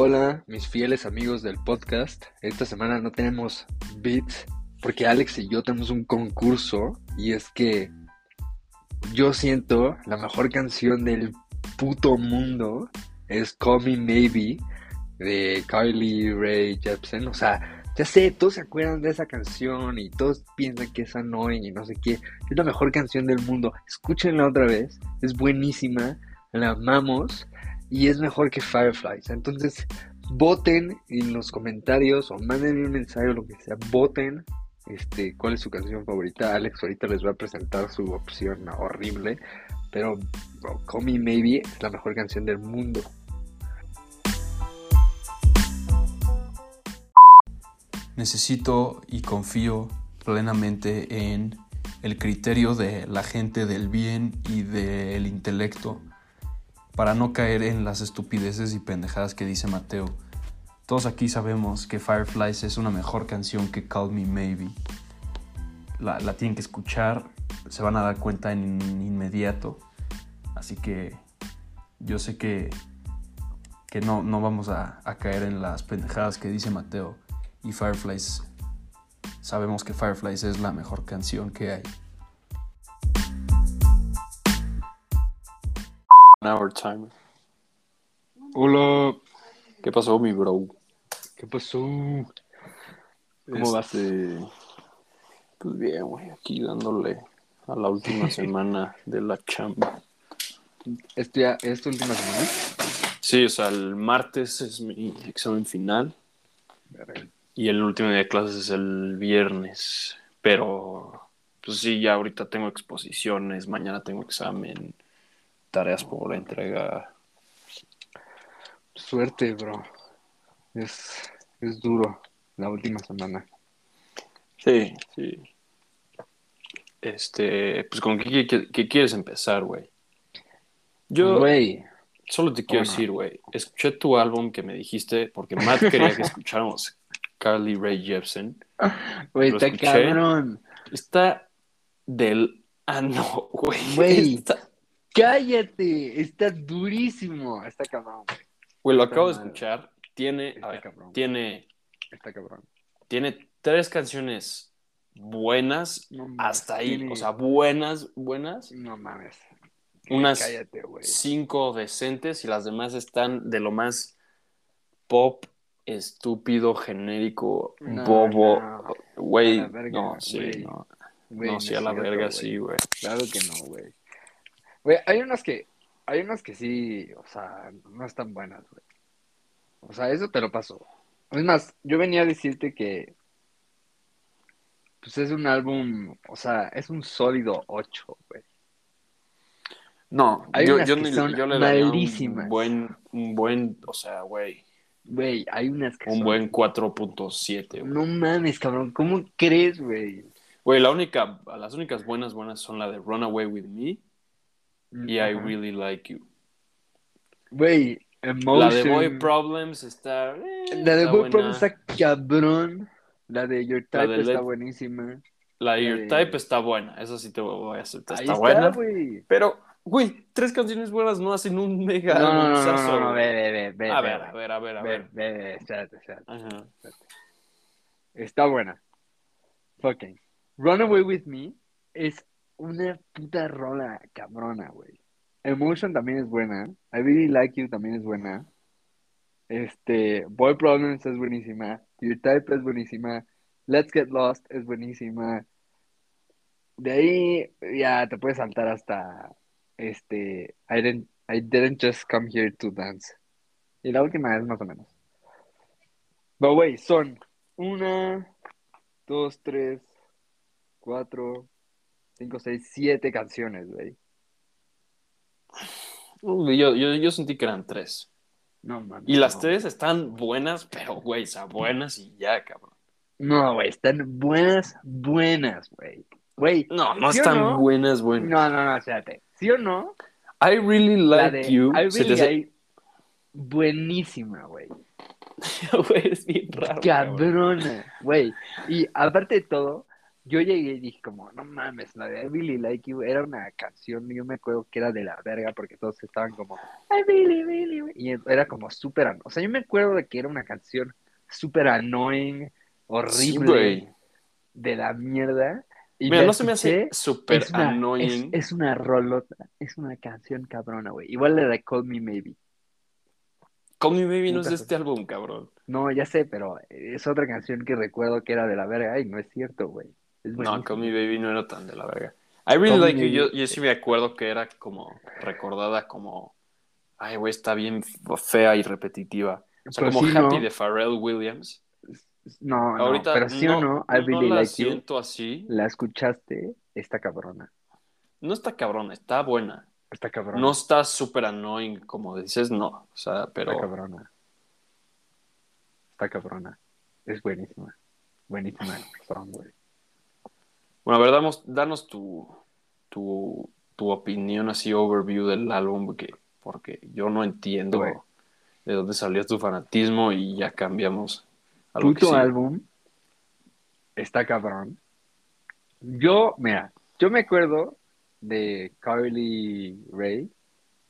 Hola, mis fieles amigos del podcast. Esta semana no tenemos beats porque Alex y yo tenemos un concurso y es que yo siento la mejor canción del puto mundo es Call Me Maybe de Carly Rae Jepsen. O sea, ya sé, todos se acuerdan de esa canción y todos piensan que es annoying y no sé qué. Es la mejor canción del mundo. Escúchenla otra vez. Es buenísima. La amamos y es mejor que Fireflies. Entonces, voten en los comentarios o manden un mensaje o lo que sea. Voten este, cuál es su canción favorita. Alex ahorita les va a presentar su opción horrible. Pero Call Me Maybe es la mejor canción del mundo. Necesito y confío plenamente en el criterio de la gente del bien y del intelecto para no caer en las estupideces y pendejadas que dice Mateo. Todos aquí sabemos que Fireflies es una mejor canción que Call Me Maybe. La, tienen que escuchar, se van a dar cuenta en inmediato. Así que yo sé que, que no, no vamos a, a caer en las pendejadas que dice Mateo. Y Fireflies, sabemos que Fireflies es la mejor canción que hay. Hour time. Hola, ¿Qué pasó, mi bro? ¿qué pasó? ¿Cómo vas? Este, Pues bien, güey, aquí dándole a la última semana de la chamba. ¿Esto ya es tu última semana? Sí, o sea, el martes es mi examen final y el último día de clases es el viernes. Pero, pues sí, ya ahorita tengo exposiciones, mañana tengo examen, tareas por entrega. Suerte, bro. Es, es duro la última semana. Sí, sí. Este, pues con qué, qué- qué quieres empezar, güey. Yo Güey, solo te quiero decir, güey, escuché tu álbum que me dijiste porque Matt quería que escucháramos Carly Rae Jepsen. güey, está cabrón. Está del ano, güey. Güey. Está- Cállate, está durísimo. Está cabrón, güey. Güey, lo Está acabo de escuchar. Tiene, a Está ver, cabrón. tiene, Está cabrón. tiene tres canciones buenas No mames, hasta ahí. tiene- O sea, buenas, buenas. No mames. Unas Cállate, cinco decentes y las demás están de lo más pop, estúpido, genérico, No, bobo. no. Güey, no, sí, no. Sí, a la verga, sí, güey. Claro que no, güey. Güey, hay unas que, hay unas que sí, o sea, no están buenas, güey. O sea, eso te lo paso. Es más, yo venía a decirte que, pues es un álbum, o sea, es un sólido 8, güey. No, Hay yo, unas yo que ni- son yo le malísimas. un buen, un buen, o sea, güey, Güey, hay unas que un son... buen 4.7, güey. No mames, cabrón, ¿cómo crees, güey? Güey, la única, las únicas buenas, buenas son la de Runaway With Me y I. Really Like You. Güey, La de Boy Problems está... eh, La de está Boy buena. Problems está cabrón. La de Your Type de está Let- buenísima. La de Your Type está buena, eso sí te voy a aceptar, Ahí está buena. güey. Pero, güey, tres canciones buenas no hacen un mega No, no, no, no, no, ve, ve, ve, ve, A ve, ver, a ver, a ver, a ve, ver. ve, ve, espérate, espérate. Está buena. Fucking. Runaway With Me es una puta rola cabrona, güey. Emotion también es buena. I Really Like You también es buena. Este, Boy Problems es buenísima. Your Type es buenísima. Let's Get Lost es buenísima. De ahí ya te puedes saltar hasta este I didn't, I didn't just come here to dance. Y la última es más o menos. Pero güey, son una, dos, tres, cuatro, cinco, seis, siete canciones, güey. Yo, yo, yo sentí que eran tres. No mames. Y las no. tres están buenas, pero, güey, o sea, buenas y ya, cabrón. No, güey, están buenas, buenas, güey. Güey, No, no ¿sí o están no? buenas, buenas. No, no, no, espérate. ¿Sí o no? I really like de you. I se Really hace- Like- Buenísima, güey. Güey, es bien raro. Cabrona, güey. Y aparte de todo, yo llegué y dije como, no mames, la de I Really Like You era una canción, yo me acuerdo que era de la verga porque todos estaban como, I really, really, y era como súper, o sea, yo me acuerdo de que era una canción súper annoying, horrible, de la mierda. Y Mira, no se me hace súper annoying. Es, una rolota, es una canción cabrona, güey. Igual la de Call Me Maybe. Call Me Maybe no es de este álbum, cabrón. No, ya sé, pero es otra canción que recuerdo que era de la verga y no es cierto, güey. No, Call Me Baby no era tan de la verga. I really like you. Yo, sí me acuerdo que era como recordada como. Ay, güey, está bien fea y repetitiva. O sea, como Happy de Pharrell Williams. No, no, pero sí o no, I really la like siento así. La escuchaste, está cabrona. No está cabrona, está buena. Está cabrona. No está súper annoying, como dices, no. O sea, pero. Está cabrona. Está cabrona. Es buenísima. Buenísima güey. Bueno, a ver, damos, danos tu, tu, tu, opinión así, overview del álbum, porque, porque yo no entiendo de dónde salió tu fanatismo y ya cambiamos. A Puto álbum está cabrón. Yo, mira, yo me acuerdo de Carly Ray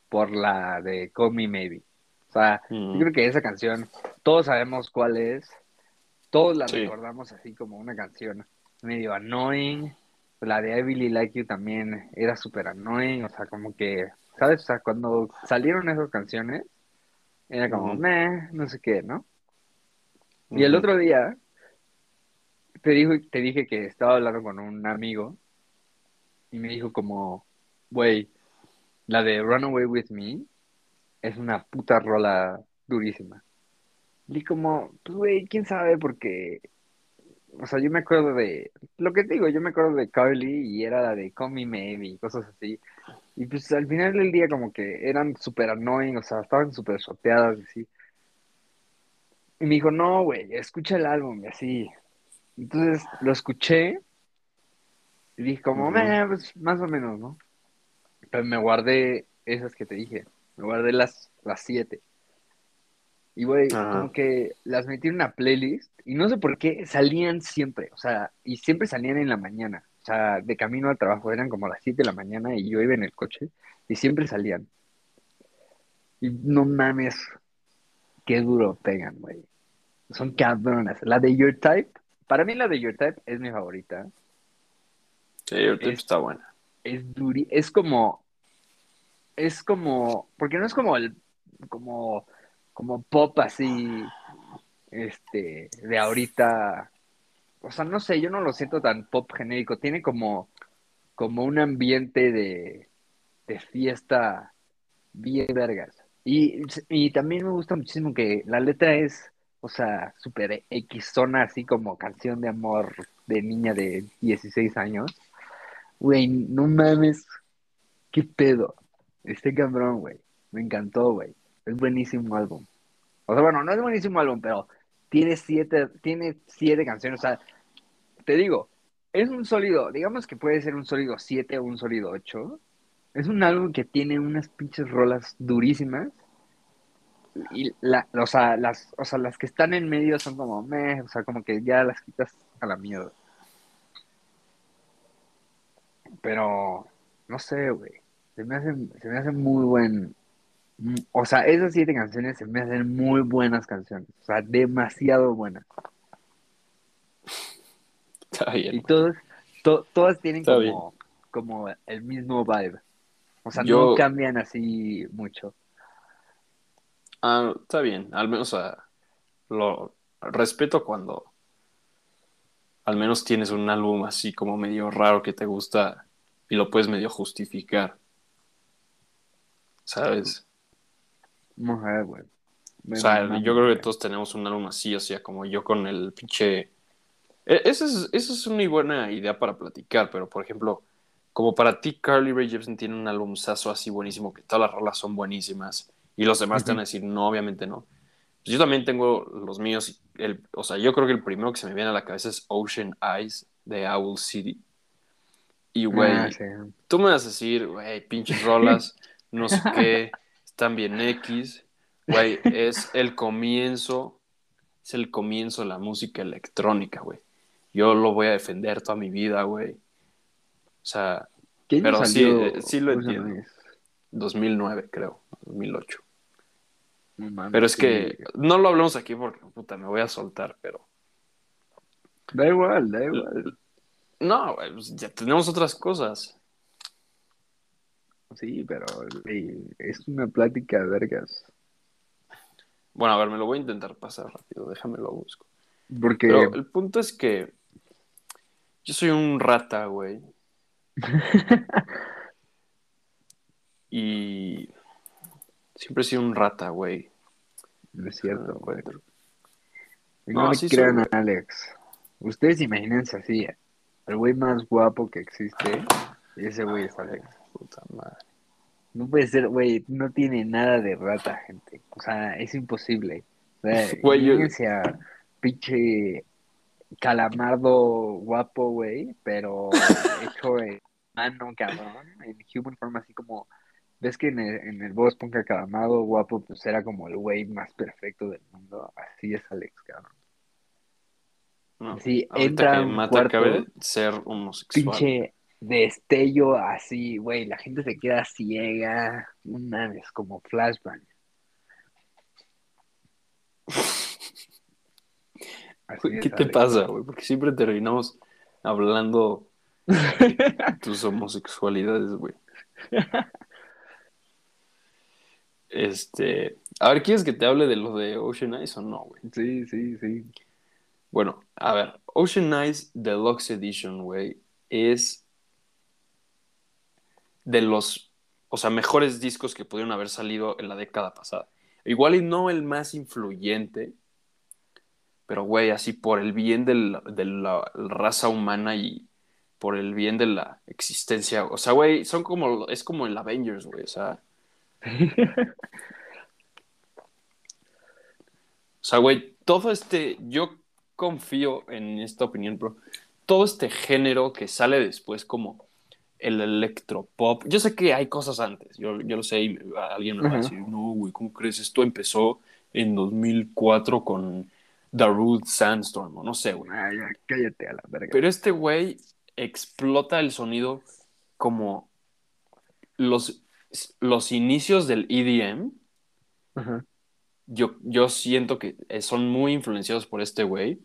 por la de Call Me Maybe. O sea, yo mm. creo que esa canción, todos sabemos cuál es, todos la recordamos así como una canción medio annoying. La de I Really Like You también era súper annoying, o sea, como que, ¿sabes? O sea, cuando salieron esas canciones, era como, meh, no sé qué, ¿no? Y el otro día, te, dijo, te dije que estaba hablando con un amigo y me dijo como, güey, la de Runaway With Me es una puta rola durísima. Y como, pues güey, quién sabe, porque o sea, yo me acuerdo de, lo que te digo, yo me acuerdo de Carly y era la de Call Me Maybe y cosas así. Y pues al final del día como que eran súper annoying, o sea, estaban súper soteadas y así. Y me dijo, no, güey, escucha el álbum y así. Entonces lo escuché y dije como, pues más o menos, ¿no? Pero me guardé esas que te dije, me guardé las, las siete. Y, güey, como que las metí en una playlist y no sé por qué salían siempre, o sea, y siempre salían en la mañana. O sea, de camino al trabajo eran como las 7 de la mañana y yo iba en el coche y siempre salían. Y no mames, qué duro pegan, güey. Son cabronas. La de Your Type, para mí la de Your Type es mi favorita. Sí, Your Type está buena. Es duri, es como, es como, porque no es como el, como como pop así, este, de ahorita, o sea, no sé, yo no lo siento tan pop genérico, tiene como, como un ambiente de, de fiesta bien vergas. Y, y también me gusta muchísimo que la letra es, o sea, súper X zona, así como canción de amor de niña de 16 años. Güey, no mames, qué pedo. Este cabrón, güey. Me encantó, güey. Es buenísimo álbum. O sea, bueno, no es buenísimo álbum, pero tiene siete, tiene siete canciones. O sea, te digo, es un sólido, digamos que puede ser un sólido 7 o un sólido 8. Es un álbum que tiene unas pinches rolas durísimas. Y la, o, sea, las, o sea, las que están en medio son como meh, o sea, como que ya las quitas a la mierda. Pero, no sé, güey. Se me hace, se me hace muy buen, o sea, esas siete canciones se me hacen muy buenas canciones. O sea, demasiado buenas. Está bien. Y todas, todas tienen como, como el mismo vibe. O sea, no cambian así mucho. Ah, está bien. Al menos lo respeto cuando al menos tienes un álbum así como medio raro que te gusta y lo puedes medio justificar. ¿Sabes? O sea, yo creo que todos tenemos un álbum así, o sea, como yo con el pinche... E, esa es, es una buena idea para platicar, pero por ejemplo, como para ti Carly Rae Jepsen tiene un álbum saso así buenísimo, que todas las rolas son buenísimas, y los demás te van a decir, no, obviamente no. Pues yo también tengo los míos, el, o sea, yo creo que el primero que se me viene a la cabeza es Ocean Eyes de Owl City. Y, güey, ah, tú me vas a decir, güey, pinches rolas, no sé qué también X, güey, es el comienzo, es el comienzo de la música electrónica, güey. yo lo voy a defender toda mi vida, güey. O sea, ¿Qué año pero sí, salió eh, sí lo entiendo. Eyes? 2009, creo, 2008. No mames, Pero es sí. que no lo hablamos aquí porque, puta, me voy a soltar, pero... Da igual, da igual. No, güey, pues ya tenemos otras cosas. Sí, pero güey, es una plática de vergas. Bueno, a ver, me lo voy a intentar pasar rápido, déjame lo busco. Porque Pero el punto es que yo soy un rata, güey. Y siempre he sido un rata, güey. no es cierto, güey. No, No, le crean soy, a Alex. Ustedes imagínense así, eh, el güey más guapo que existe, y ese güey es Alex. Puta madre. No puede ser, güey, no tiene nada de rata, gente. O sea, es imposible. O sea, Güey, yo- pinche calamardo guapo, güey, pero hecho en mano, cabrón, en human form, así como, ves que en el, en el Bob Esponja calamardo guapo, pues era como el güey más perfecto del mundo. Así es Alex, cabrón. No, Sí, entra que Mata cuarto, acabe de ser homosexual. Pinche destello así, güey, la gente se queda ciega, no mames, como flashbang. Así ¿Qué te Alex. pasa, güey? Porque siempre terminamos hablando de tus homosexualidades, güey. Este, a ver, ¿quieres que te hable de lo de Ocean Eyes o no, güey? Sí, sí, sí. Bueno, a ver, Ocean Eyes Deluxe Edition, güey, es de los, o sea, mejores discos que pudieron haber salido en la década pasada. Igual y no el más influyente, pero, güey, así por el bien del- de la raza humana y por el bien de la existencia. O sea, güey, son como, es como el Avengers, güey, o sea. O sea, güey, todo este, yo confío en esta opinión, bro. Todo este género que sale después como el electropop. Yo sé que hay cosas antes, yo, yo lo sé y alguien me va a decir, no, güey, ¿cómo crees? Esto empezó en 2004 con Darude Sandstorm, o no sé, güey. Ah, cállate a la verga. Pero este güey explota el sonido como los, los inicios del EDM. Ajá. Yo, yo siento que eh, son muy influenciados por este güey.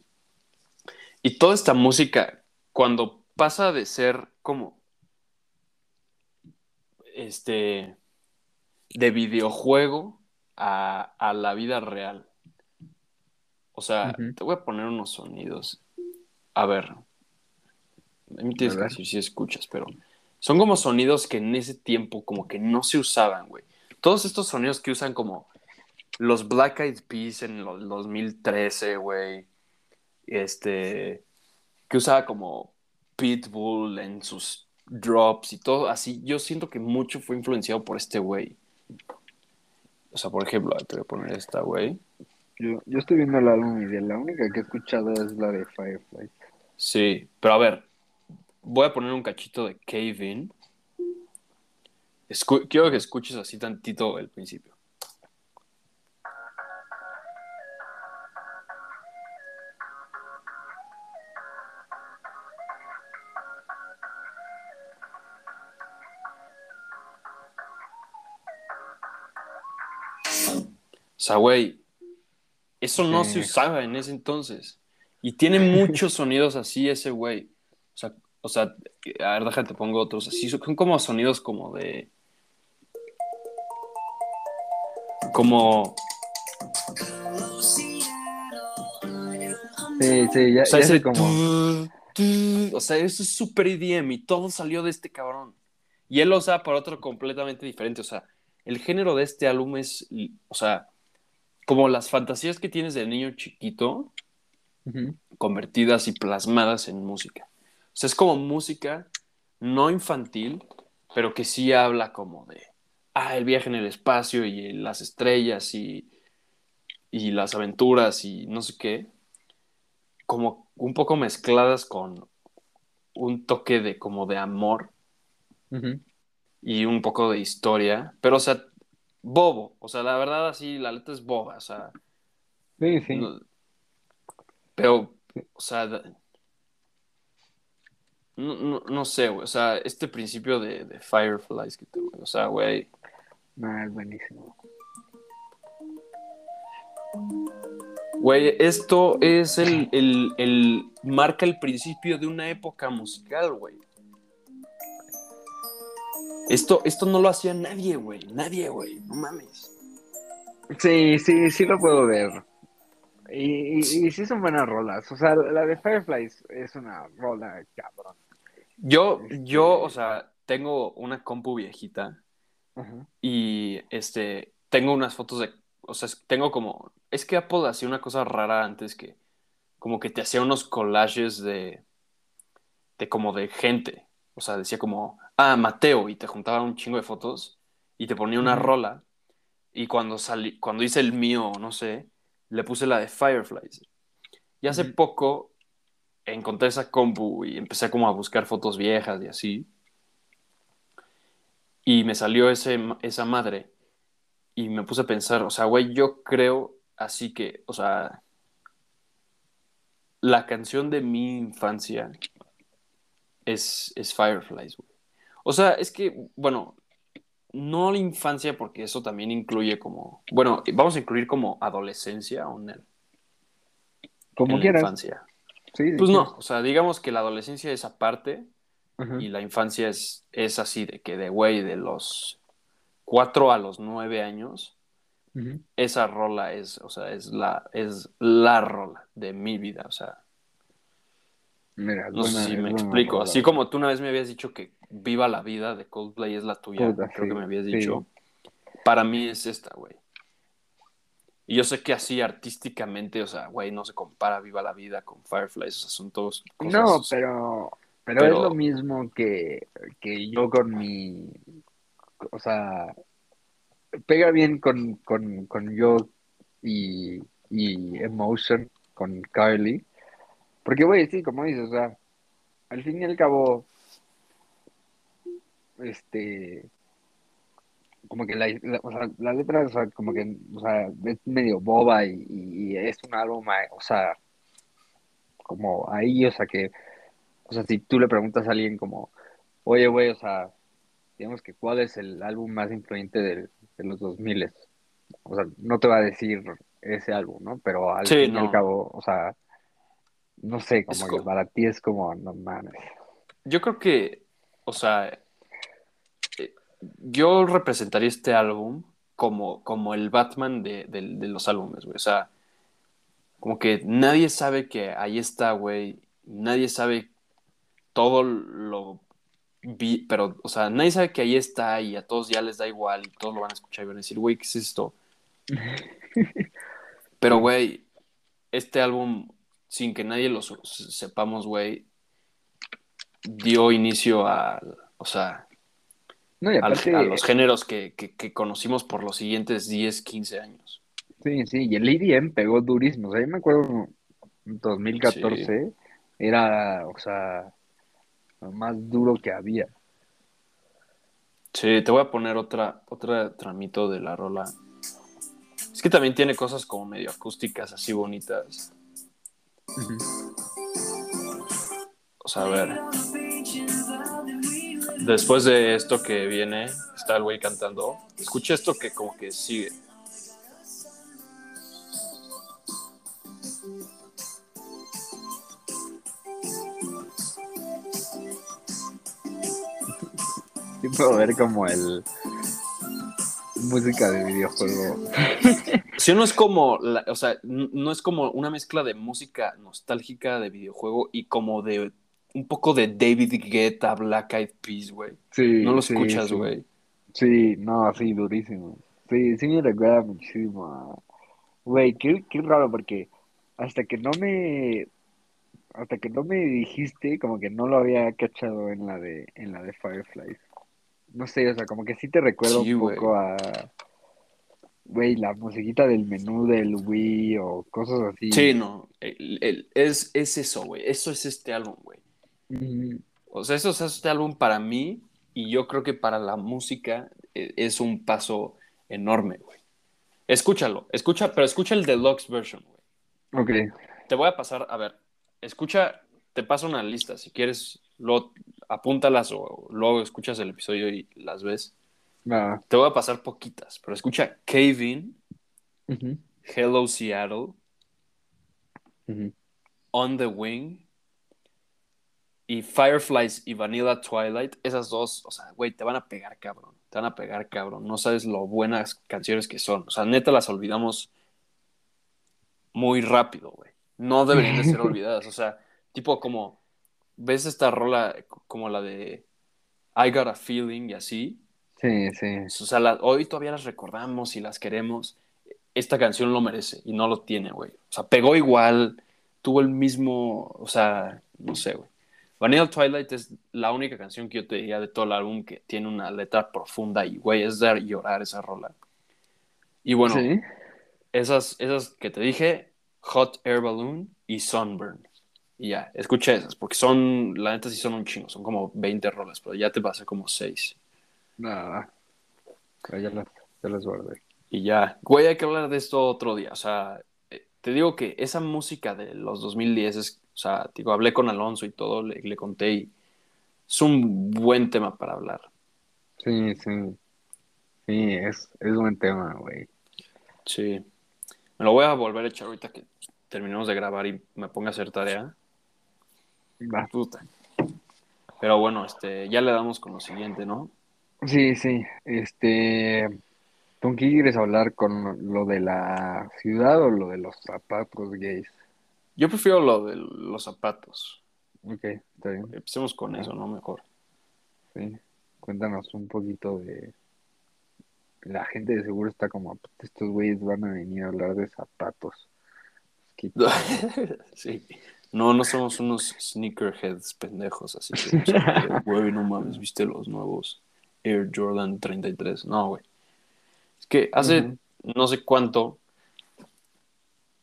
Y toda esta música, cuando pasa de ser como este de videojuego a, a la vida real. O sea, te voy a poner unos sonidos. A ver. A mí tienes A que decir si escuchas, pero son como sonidos que en ese tiempo como que no se usaban, güey. Todos estos sonidos que usan como los Black Eyed Peas en el 2013, güey. Este, que usaba como Pitbull en sus drops y todo así. Yo siento que mucho fue influenciado por este güey. O sea, por ejemplo, te voy a poner esta, güey. Yo, yo estoy viendo el álbum y de la única que he escuchado es la de Firefly. Sí, pero a ver, voy a poner un cachito de Cave In. Escu- quiero que escuches así tantito el principio. Sea, güey, eso no Sí. se usaba en ese entonces. Y tiene muchos sonidos así ese güey. O sea, o sea, a ver, déjate, pongo otros así. Son como sonidos como de... Como... Sí, sí, ya, O sea, ya ese como... o sea, eso es súper EDM y todo salió de este cabrón. Y él lo usa para otro completamente diferente. O sea, el género de este álbum es, o sea, como las fantasías que tienes de niño chiquito, convertidas y plasmadas en música. O sea, es como música no infantil, pero que sí habla como de, ah, el viaje en el espacio y las estrellas y, y las aventuras y no sé qué, como un poco mezcladas con un toque de como de amor y un poco de historia, pero o sea, bobo, o sea, la verdad así, la letra es boba, o sea, Sí, sí. pero, o sea, No, no, no sé, güey. O sea, este principio de, de Fireflies que tuve. O sea, güey. Es buenísimo. Güey, esto es el, el, el. Marca el principio de una época musical, güey. Esto, esto no lo hacía nadie, güey. Nadie, güey. No mames. Sí, sí, sí lo puedo ver. Y, y, y sí son buenas rolas. O sea, la de Fireflies es una rola cabrón. Yo, Este- yo, o sea, tengo una compu viejita y este, tengo unas fotos de, o sea, tengo como, es que Apple hacía una cosa rara antes que, como que te hacía unos collages de, de como de gente, o sea, decía como, ah, Mateo, y te juntaba un chingo de fotos y te ponía una rola y cuando salí, cuando hice el mío, no sé, le puse la de Fireflies. Y hace poco encontré esa compu y empecé como a buscar fotos viejas y así. Y me salió ese, esa madre y me puse a pensar, o sea, güey, yo creo así que, o sea, la canción de mi infancia es, es Fireflies, güey. O sea, es que, bueno, no la infancia porque eso también incluye como, bueno, vamos a incluir como adolescencia o en, Como en la quieras. infancia. Sí, Pues no, o sea, digamos que la adolescencia es aparte y la infancia es, es así, de que de güey, de los 4 a los 9 años, esa rola es, o sea, es la, es la rola de mi vida, o sea, Mira, no sé buena- si es me explico. rola. Así como tú una vez me habías dicho que Viva la Vida de Coldplay es la tuya, creo sí, que me habías sí. dicho. Para mí es esta, güey. Y yo sé que así artísticamente, o sea, güey, no se compara Viva la Vida con Fireflies, o sea, son todos cosas. No, pero, pero- es lo mismo que, que yo con mi, o sea, pega bien con, con, con yo y, y Emotion, con Carly, porque güey, sí, como dices, o sea, al fin y al cabo, este, como que la, la- o sea, la letra, o sea, como que, o sea, es medio boba y, y es un álbum, ah, o sea, como ahí, o sea, que, o sea, si tú le preguntas a alguien como, oye, güey, o sea, digamos que cuál es el álbum más influyente del- de los 2000, o sea, no te va a decir ese álbum, ¿no? Pero al Sí, fin y no. al cabo, o sea, no sé, como que para ti es como, no mames. Yo creo que, o sea, yo representaría este álbum como, como el Batman de, de- de los álbumes, güey. O sea, como que nadie sabe que ahí está, güey. Nadie sabe todo lo... vi- pero, o sea, nadie sabe que ahí está y a todos ya les da igual y todos lo van a escuchar y van a decir, güey, ¿qué es esto? Pero, güey, este álbum, sin que nadie lo sepamos, güey, dio inicio a, o sea, No, y al- aparte, a los géneros que, que- que conocimos por los siguientes 10, 15 años. sí, sí, y el EDM pegó durísimo, o sea, yo me acuerdo en 2014, era, o sea, lo más duro que había. Sí, te voy a poner otra, otra tramito de la rola. Es que también tiene cosas como medio acústicas, así bonitas. O sea, a ver. Después de esto que viene, está el güey cantando. Escucha esto que como que sigue. Sí puedo ver como el música de videojuego. Si no es como, la- o sea, no es como una mezcla de música nostálgica de videojuego y como de un poco de David Guetta, Black Eyed Peas, güey. Sí, No lo sí, escuchas, güey. Sí, no, sí, durísimo. Sí, sí me recuerda muchísimo a... Güey, qué, qué raro, porque hasta que no me... Hasta que no me dijiste, como que no lo había cachado en la de, en la de Firefly. No sé, o sea, como que sí te recuerdo un poco a... Güey, la musiquita del menú del Wii o cosas así. Sí, no. el- el- es, es eso, güey. Eso es este álbum, güey. O sea, eso es este álbum para mí y yo creo que para la música eh, es un paso enorme, güey. Escúchalo, escucha, pero escucha el deluxe version, güey. Ok, Te voy a pasar, a ver, escucha, te paso una lista, si quieres luego apúntalas o luego escuchas el episodio y las ves. Te voy a pasar poquitas, pero escucha Cave In, Ujú, Hello Seattle. On the Wing y Fireflies y Vanilla Twilight. Esas dos, o sea, güey, te van a pegar, cabrón. Te van a pegar, cabrón. No sabes lo buenas canciones que son. O sea, neta las olvidamos muy rápido, güey. No deberían de ser olvidadas. O sea, tipo como, ¿ves esta rola como la de I Got a Feeling y así? Sí, sí. O sea, la- hoy todavía las recordamos y las queremos. Esta canción lo merece y no lo tiene, güey. O sea, pegó igual, tuvo el mismo, o sea, no sé, güey. Vanilla Twilight es la única canción que yo te diría de todo el álbum que tiene una letra profunda y, güey, es de llorar esa rola. Y bueno, Sí. esas, esas que te dije, Hot Air Balloon y Sunburn. Y ya, escucha esas, porque son, la neta sí son un chingo, son como 20 rolas, pero ya te pasé como 6. Nada. Ya las, ya las guardé. Y ya, güey, hay que hablar de esto otro día. O sea, eh, te digo que esa música de los 2010 es, o sea, digo, hablé con Alonso y todo, le, le conté y es un buen tema para hablar. Sí, sí. Sí, es, es buen tema, güey. Sí. Me lo voy a volver a echar ahorita que terminemos de grabar y me ponga a hacer tarea. Va. Puta. Pero bueno, este, ya le damos con lo siguiente, ¿no? Sí, sí. Este. ¿Con qué quieres hablar? ¿Con lo de la ciudad o lo de los zapatos gays? Yo prefiero lo de los zapatos. Ok, está bien. Empecemos con eso, ¿no? Mejor. Sí. Cuéntanos un poquito de. La gente de seguro está como, "Puta, estos güeyes van a venir a hablar de zapatos. Sí. No, no somos unos sneakerheads pendejos, así que güey, no mames, ¿viste los nuevos Air Jordan 33? No, güey. Es que hace no sé cuánto,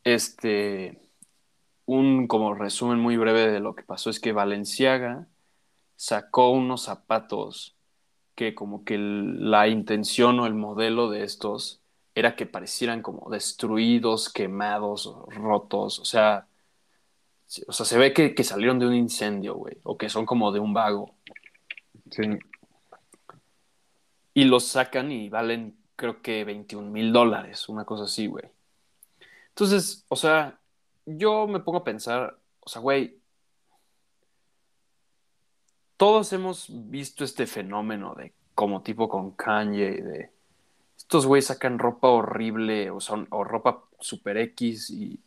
este, un como resumen muy breve de lo que pasó es que Valenciaga sacó unos zapatos que como que la intención o el modelo de estos era que parecieran como destruidos, quemados, rotos, o sea, se- o sea, se ve que, que salieron de un incendio, güey, o que son como de un vago. Sí. Y los sacan y valen, creo que 21 mil dólares, una cosa así, güey. Entonces, o sea, yo me pongo a pensar, o sea, güey, todos hemos visto este fenómeno de como tipo con Kanye, de estos güeyes sacan ropa horrible o, son, o ropa super X y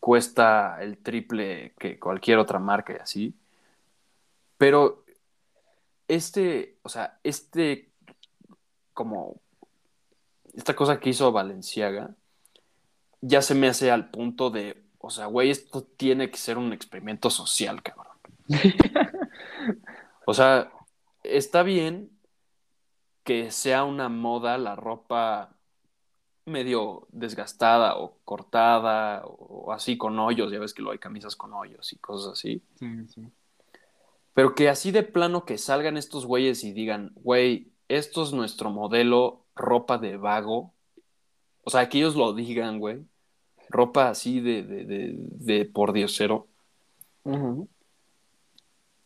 cuesta el triple que cualquier otra marca y así. Pero este, o sea, este como esta cosa que hizo Valenciaga ya se me hace al punto de, o sea, güey, esto tiene que ser un experimento social, cabrón. O sea, está bien que sea una moda la ropa medio desgastada o cortada o así con hoyos, ya ves que lo hay camisas con hoyos y cosas así. Sí, sí. Pero que así de plano que salgan estos güeyes y digan, güey, esto es nuestro modelo ropa de vago. O sea, que ellos lo digan, güey. Ropa así de, de, de, de por diosero. Ujú.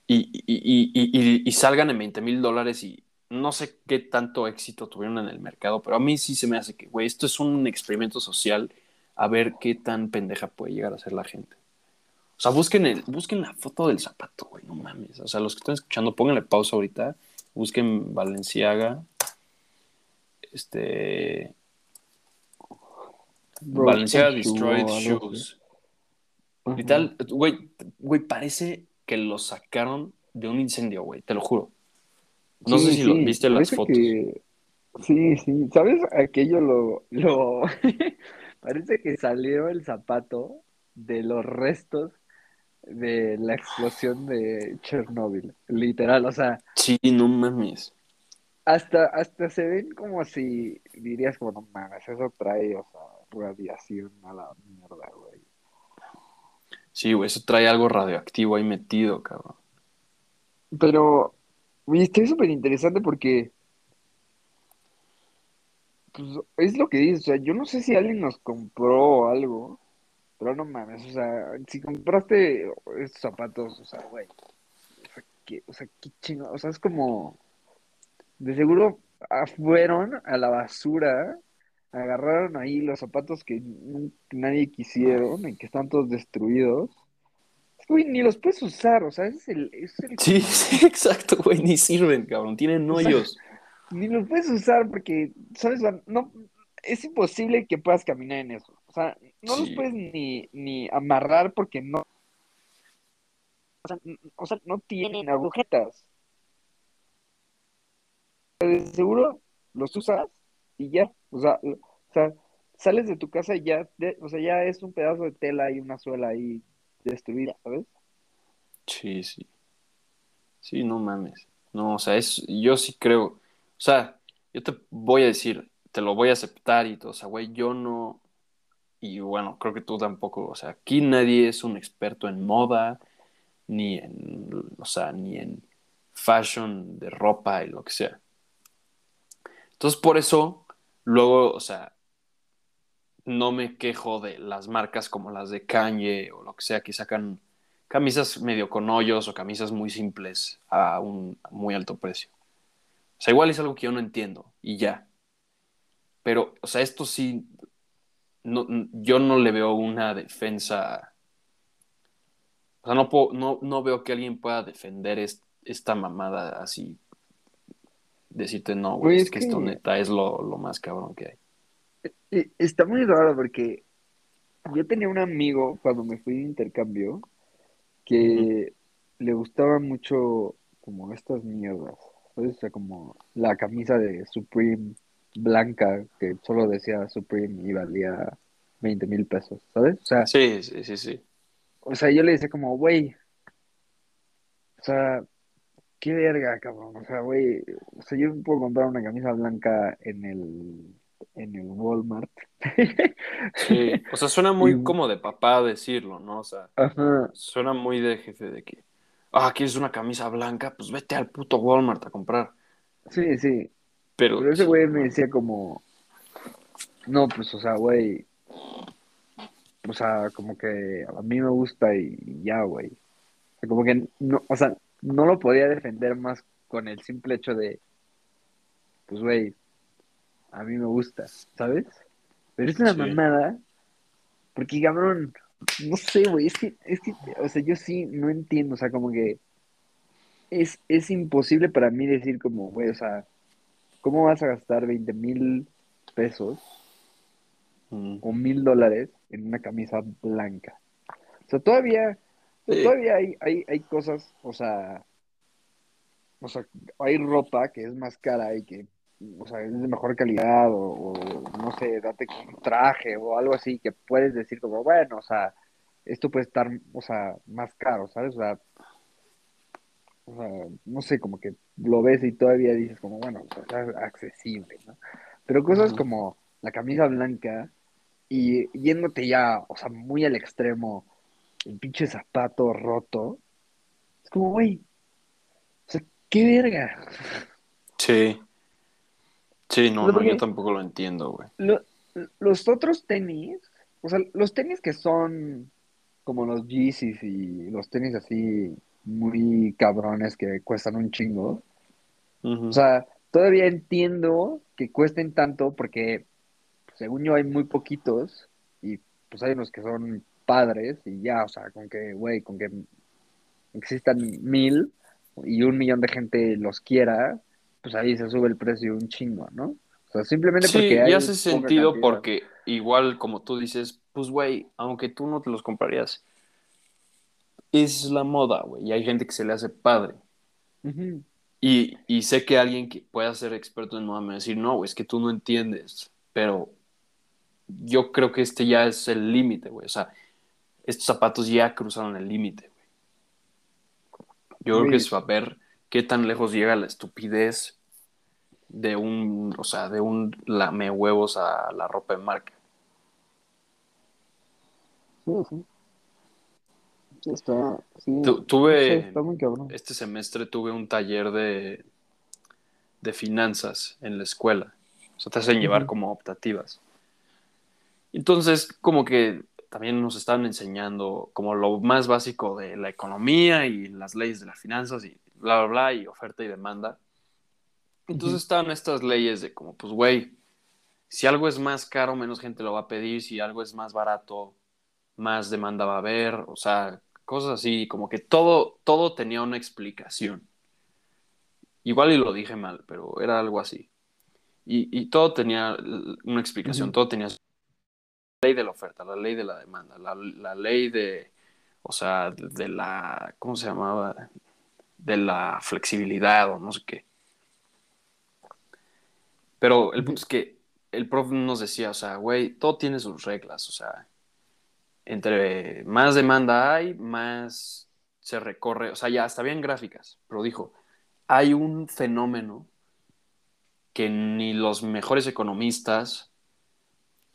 Y, y, y, y, y- y salgan en 20 mil dólares y no sé qué tanto éxito tuvieron en el mercado, pero a mí sí se me hace que, güey, esto es un experimento social a ver qué tan pendeja puede llegar a ser la gente. O sea, busquen, el, busquen la foto del zapato, güey, no mames. O sea, los que están escuchando, pónganle pausa ahorita, busquen Valenciaga, este... Shoe Destroyed. Shoes. Y tal, güey, güey, parece que lo sacaron de un incendio, güey, te lo juro. No sé Sí, si lo viste las fotos. que- Sí, sí. ¿Sabes? Aquello lo, lo... Parece que salió el zapato de los restos de la explosión de Chernóbil. Literal, o sea, Sí, no mames. hasta, hasta se ven como si dirías, como, no mames, eso trae, o sea, radiación a la mierda, güey. Sí, güey, eso trae algo radioactivo ahí metido, cabrón. Pero, oye, está súper interesante porque, pues, es lo que dices, o sea, yo no sé si alguien nos compró algo, pero no mames, o sea, si compraste estos zapatos, o sea, güey, o sea, que, o sea, qué chingo, o sea, es como, de seguro ah, fueron a la basura, agarraron ahí los zapatos que nadie quisieron y que están todos destruidos. Güey, ni los puedes usar, o sea, ese es el, ese es el Sí, sí, exacto, güey, ni sirven, cabrón, tienen O sea, hoyos. Ni los puedes usar porque, ¿sabes? O no, es imposible que puedas caminar en eso. O sea, no los puedes ni, ni amarrar porque no. O sea, o sea, no tienen agujetas. De seguro los usas y ya. O sea, o sea, sales de tu casa y ya, o sea, ya es un pedazo de tela y una suela ahí destruida, ¿sabes? Sí, sí. Sí, no mames. No, o sea, es, yo sí creo, o sea, yo te voy a decir, te lo voy a aceptar y todo, o sea, güey, yo no, y bueno, creo que tú tampoco, o sea, aquí nadie es un experto en moda, ni en, o sea, ni en fashion de ropa y lo que sea. Entonces, por eso, luego, o sea, no me quejo de las marcas como las de Kanye o lo que sea que sacan camisas medio con hoyos o camisas muy simples a un muy alto precio. O sea, igual es algo que yo no entiendo y ya. Pero, o sea, esto sí, no, yo no le veo una defensa. O sea, no, puedo- no, no veo que alguien pueda defender es- esta mamada así. Decirte, no, güey, es es que esto que- neta es lo, lo más cabrón que hay. Eh, Está muy raro porque yo tenía un amigo cuando me fui de intercambio que le gustaba mucho como estas mierdas, ¿sabes? O sea, como la camisa de Supreme blanca que solo decía Supreme y valía 20 mil pesos, ¿sabes? O sea, Sí, sí, sí, sí. o sea, yo le decía como, güey, o sea, qué verga, cabrón, o sea, güey, o sea, yo puedo comprar una camisa blanca en el, en el Walmart. Sí, o sea, suena muy Y- como de papá decirlo, ¿no? O sea, Ajá, suena muy de jefe de que, ah, ¿quieres una camisa blanca? Pues vete al puto Walmart a comprar. sí, sí. Pero, Pero ese güey me decía como, no, pues, o sea, güey, o sea, como que a mí me gusta y ya, güey. O sea, como que, no, o sea, no lo podía defender más con el simple hecho de, pues, güey, a mí me gusta, ¿sabes? Pero es una Sí. mamada, porque, cabrón, no sé, güey, es que, es que, o sea, yo sí no entiendo, o sea, como que es, es imposible para mí decir como, güey, o sea, ¿cómo vas a gastar 20 mil pesos Mm. o mil dólares en una camisa blanca? O sea, todavía, Sí. todavía hay, hay, hay cosas, o sea, o sea, hay ropa que es más cara y que, o sea, es de mejor calidad o, o, no sé, date un traje o algo así que puedes decir como, bueno, o sea, esto puede estar, o sea, más caro, ¿sabes? O sea, o sea, no sé, como que lo ves y todavía dices como, bueno, pues es accesible, ¿no? Pero cosas como la camisa blanca y yéndote ya, o sea, muy al extremo, el pinche zapato roto, es como, güey, o sea, qué verga. Sí. Sí, no, no, yo tampoco lo entiendo, güey. Lo- los otros tenis, o sea, los tenis que son como los Yeezys y los tenis así muy cabrones que cuestan un chingo. O sea, todavía entiendo que cuesten tanto porque, según yo, hay muy poquitos y pues hay unos que son padres y ya, o sea, con que, güey, con que existan mil y un millón de gente los quiera, pues ahí se sube el precio un chingo, ¿no? O sea, simplemente Sí, porque y hay hace poca sentido cantidad. porque igual como tú dices, pues güey, aunque tú no te los comprarías, es la moda, güey, y hay gente que se le hace padre. Y, y sé que alguien que pueda ser experto en moda me va a decir, no, güey, es que tú no entiendes, pero yo creo que este ya es el límite, güey, o sea, estos zapatos ya cruzaron el límite, güey. Yo creo que es saber qué tan lejos llega la estupidez de un, o sea, de un lame huevos a la ropa de marca. Sí, sí. Sí, está, sí, Tu- tuve, está muy cabrón. este semestre tuve un taller de, de finanzas en la escuela. O sea, te hacen llevar como optativas. Entonces, como que también nos estaban enseñando como lo más básico de la economía y las leyes de las finanzas y bla, bla, bla, y oferta y demanda. Entonces estaban estas leyes de como, pues, güey, si algo es más caro, menos gente lo va a pedir, si algo es más barato, más demanda va a haber, o sea, cosas así, como que todo, todo tenía una explicación. Igual y lo dije mal, pero era algo así. Y, todo tenía una explicación, todo tenía la ley de la oferta, la ley de la demanda, la, ley de, o sea, de la, ¿cómo se llamaba? De la flexibilidad o no sé qué. Pero el punto es que el prof nos decía, o sea, güey, todo tiene sus reglas, o sea, entre más demanda hay, más se recorre, o sea, ya está bien gráficas, pero dijo, hay un fenómeno que ni los mejores economistas,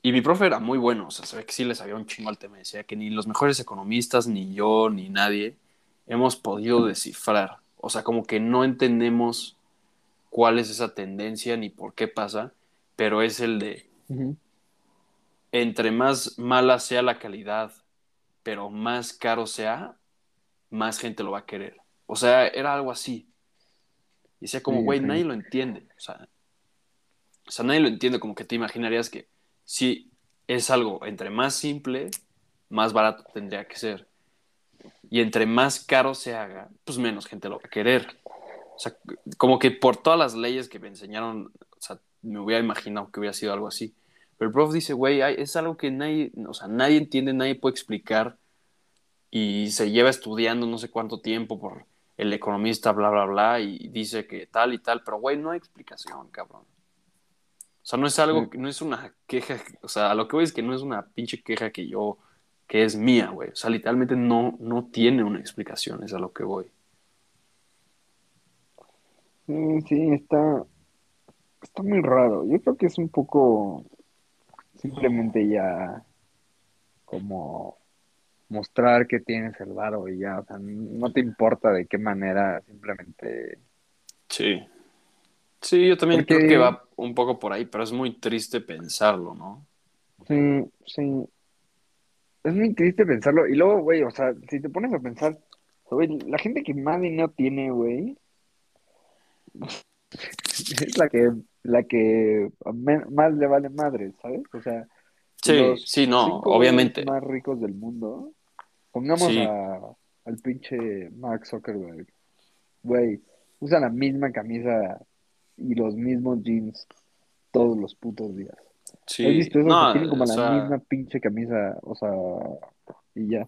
y mi profe era muy bueno, o sea, se ve que sí les había un chingo al tema, decía que ni los mejores economistas, ni yo, ni nadie, hemos podido descifrar, o sea, como que no entendemos cuál es esa tendencia ni por qué pasa, pero es el de, entre más mala sea la calidad, pero más caro sea, más gente lo va a querer. O sea, era algo así. Y decía como, güey, nadie lo entiende. O sea, o sea, nadie lo entiende. Como que te imaginarías que si es algo entre más simple, más barato tendría que ser. Y entre más caro se haga, pues menos gente lo va a querer. O sea, como que por todas las leyes que me enseñaron, o sea, me hubiera imaginado que hubiera sido algo así. Pero el prof dice, güey, es algo que nadie, o sea, nadie entiende, nadie puede explicar y se lleva estudiando no sé cuánto tiempo por el economista, bla, bla, bla, y dice que tal y tal, pero güey, no hay explicación, cabrón. O sea, no es algo, no es una queja, o sea, a lo que voy es que no es una pinche queja que yo, que es mía, güey. O sea, literalmente no, no tiene una explicación, es a lo que voy. Sí, sí, está, está muy raro. Yo creo que es un poco simplemente ya como mostrar que tienes el varo y ya, o sea, no te importa de qué manera, simplemente. Sí. Sí, yo también creo que va un poco por ahí, pero es muy triste pensarlo, ¿no? Sí, sí. Es muy triste pensarlo. Y luego, güey, o sea, si te pones a pensar, güey, la gente que más dinero tiene, güey, es la que, la que más le vale madre, ¿sabes? O sea, sí, sí, no, obviamente. más ricos del mundo Pongamos a, al pinche Mark Zuckerberg. Güey, usa la misma camisa y los mismos jeans todos los putos días. Sí. ¿Has visto eso? No, tienen como la misma pinche camisa, o sea, y ya.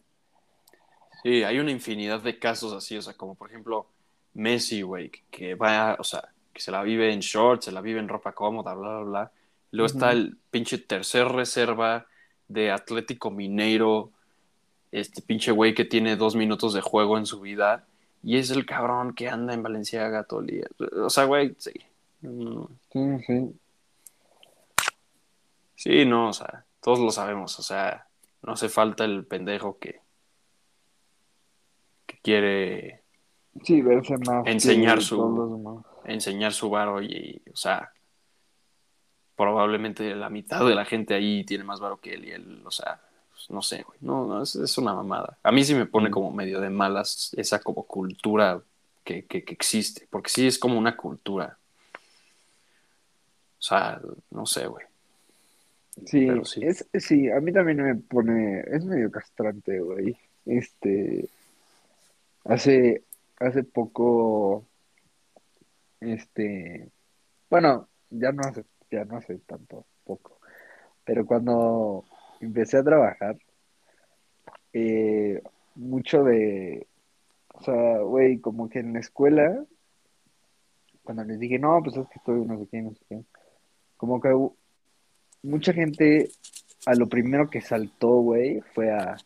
Sí, hay una infinidad de casos así, o sea, como por ejemplo Messi, güey, que va, o sea, que se la vive en shorts, se la vive en ropa cómoda, bla, bla, bla. Luego está el pinche tercer reserva de Atlético Mineiro, este pinche güey que tiene dos minutos de juego en su vida y es el cabrón que anda en Valenciaga todo el día. O sea, güey, sí. Sí, sí. Sí, no, o sea, todos lo sabemos, o sea, no hace falta el pendejo que, que quiere sí, verse más enseñar su enseñar su varo y, o sea, probablemente la mitad de la gente ahí tiene más varo que él y él, o sea, pues, no sé, güey, no, es, una mamada. A mí sí me pone como medio de malas esa como cultura que, existe, porque sí es como una cultura. O sea, no sé, güey. Sí, sí. Es, sí, a mí también me pone, es medio castrante, güey. Este, hace, hace poco, este, bueno, ya no hace, ya no hace tanto, poco, pero cuando empecé a trabajar, eh, mucho de, o sea, güey, como que en la escuela, cuando les dije, no, pues es que estoy no sé qué, no sé qué, como que mucha gente a lo primero que saltó, güey, fue a,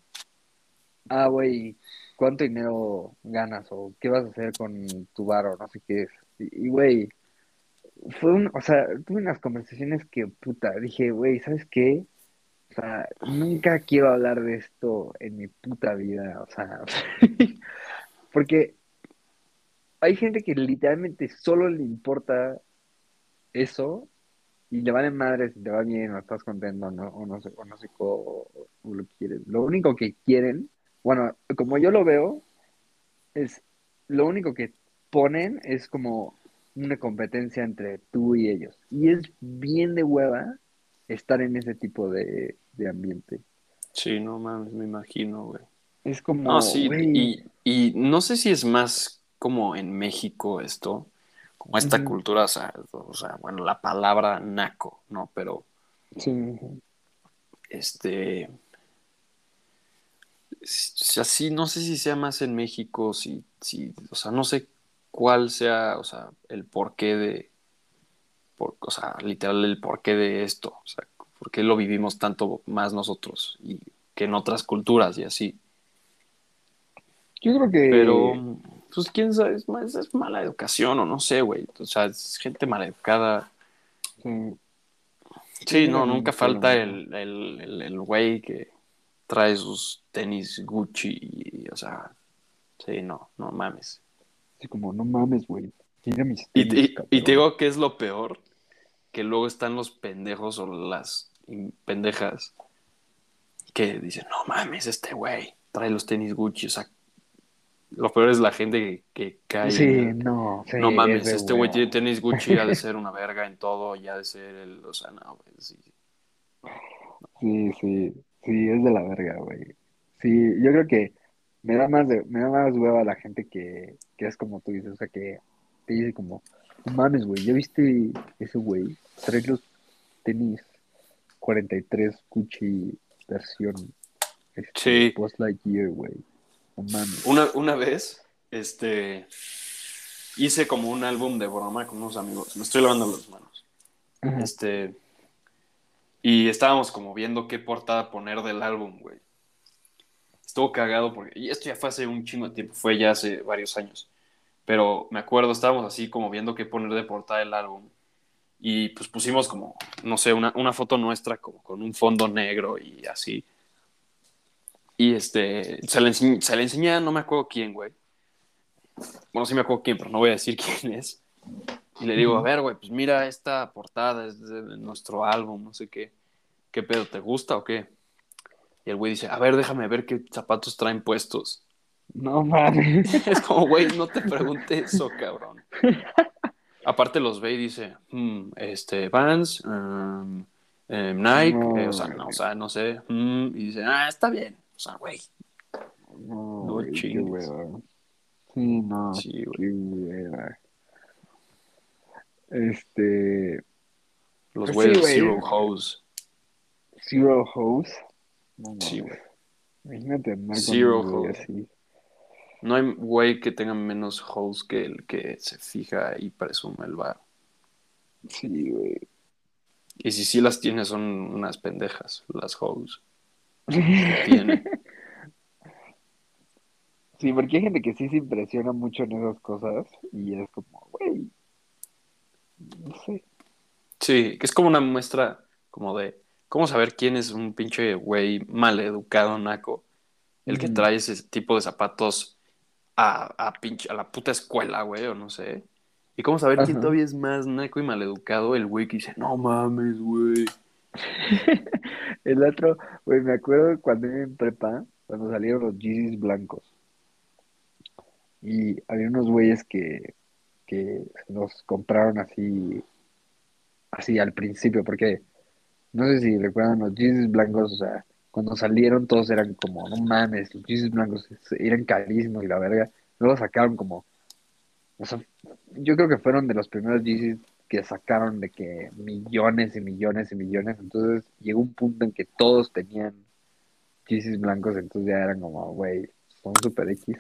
ah, güey, ¿cuánto dinero ganas? O qué vas a hacer con tu bar o no sé qué es. Y, güey, fue un, o sea, tuve unas conversaciones que, puta, dije, güey, ¿sabes qué? O sea, nunca quiero hablar de esto en mi puta vida, o sea, porque hay gente que literalmente solo le importa eso y le vale madre si te va bien o estás contento o no sé, o no sé cómo lo quieren. Lo único que quieren, bueno, como yo lo veo, es lo único que ponen es como una competencia entre tú y ellos. Y es bien de hueva estar en ese tipo de, de ambiente. Sí, no mames, me imagino, güey. Es como, No, sí, y, y no sé si es más como en México esto, como esta cultura, o sea, o sea, bueno, la palabra naco, ¿no? Pero, sí, este, así, no sé si sea más en México, si, si, o sea, no sé cuál sea, o sea, el porqué de, por, o sea, literal el porqué de esto, o sea, por qué lo vivimos tanto más nosotros y que en otras culturas y así. yo creo que... Pero, pues quién sabe, es, más- es mala educación o no sé, güey. O sea, es gente maleducada. sí, Sí, no, nunca falta el, el, el güey que trae sus tenis Gucci y, o sea, sí, no, no mames. así como, no mames, güey. Mira mis Y, tenis, y- cabrón. y te digo que es lo peor, que luego están los pendejos o las pendejas que dicen, no mames, este güey trae los tenis Gucci, o sea, lo peor es la gente que, que cae. Sí, no, sí, no es mames, este güey tiene tenis Gucci, ha de ser una verga en todo, ya ha de ser el, o sea, no, güey, sí. Sí, sí, sí, es de la verga, güey. Sí, yo creo que me da más de, me da más hueva la gente que, que es como tú dices, o sea, que te dice como, mames, güey, ¿ya viste ese güey? Trae los tenis 43 Gucci versión este, Sí. Post Lightyear, güey. No mames. Una, una vez, este, hice como un álbum de broma con unos amigos, me estoy lavando las manos, Ajá. este, y estábamos como viendo qué portada poner del álbum, güey. Estuvo cagado porque, y esto ya fue hace un chingo de tiempo, fue ya hace varios años, pero me acuerdo, estábamos así como viendo qué poner de portada del álbum. Y pues pusimos como, no sé, una, una foto nuestra como con un fondo negro y así. Y este, se le, enseñ- se le enseñé a no me acuerdo quién, güey. Bueno, sí me acuerdo quién, pero no voy a decir quién es. Y le digo, a ver, güey, pues mira esta portada, es de nuestro álbum, no sé qué. ¿Qué pedo, te gusta o qué? Y el güey dice, a ver, déjame ver qué zapatos traen puestos. No mames. Es como, güey, no te pregunte eso, cabrón. Aparte los ve y dice, "Hmm, este, Vans, um, eh, Nike, No, eh, o sea, no, o sea, no sé. hmm", y dice, ah, está bien. O sea, güey. No, No chingues. Sí, no, Sí, güey. Este, Los Pues güeyes sí. Zero Hose. Zero Hose. No Sí, güey. Imagínate andar Zero Hose. así. No hay güey que tenga menos hose que el que se fija y presume el bar. Sí, güey. Y si sí las tiene, son unas pendejas, las hose. Tiene. Sí, porque hay gente que sí se impresiona mucho en esas cosas y es como, güey, no sé. Sí, que es como una muestra como de cómo saber quién es un pinche güey maleducado, naco. El que trae ese tipo de zapatos a, a, pinche, a la puta escuela, güey, o no sé. Y cómo saber quién todavía es más naco y maleducado, el güey que dice, no mames, güey. El otro, güey, me acuerdo cuando iba en prepa, cuando salieron los Yeezys blancos. Y había unos güeyes que, que los compraron así, así al principio, porque no sé si recuerdan los Yeezys blancos, o sea, cuando salieron todos eran como, no mames, los Yeezys blancos eran carísimos y la verga. Luego sacaron como, o sea, yo creo que fueron de los primeros Yeezys que sacaron de que millones y millones y millones. Entonces llegó un punto en que todos tenían Yeezys blancos, entonces ya eran como, güey, son super X.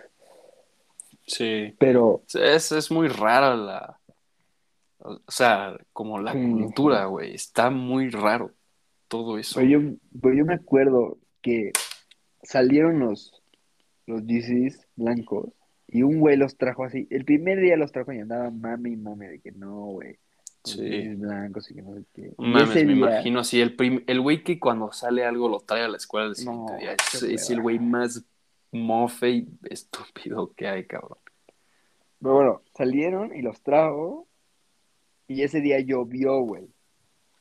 Sí. Pero Es, es muy rara la. O sea, como la Sí, cultura, güey. Está muy raro todo eso. Pero yo, pero yo me acuerdo que salieron los, los blancos y un güey los trajo así. El primer día los trajo y andaba mame y mame de que no, güey. Sí. Blancos y que no sé qué. Mames, me día- imagino así. El, prim- el güey que cuando sale algo lo trae a la escuela el siguiente No, día. Es, el güey más mofe y estúpido que hay, cabrón. Pero bueno, salieron y los trajo y ese día llovió, güey.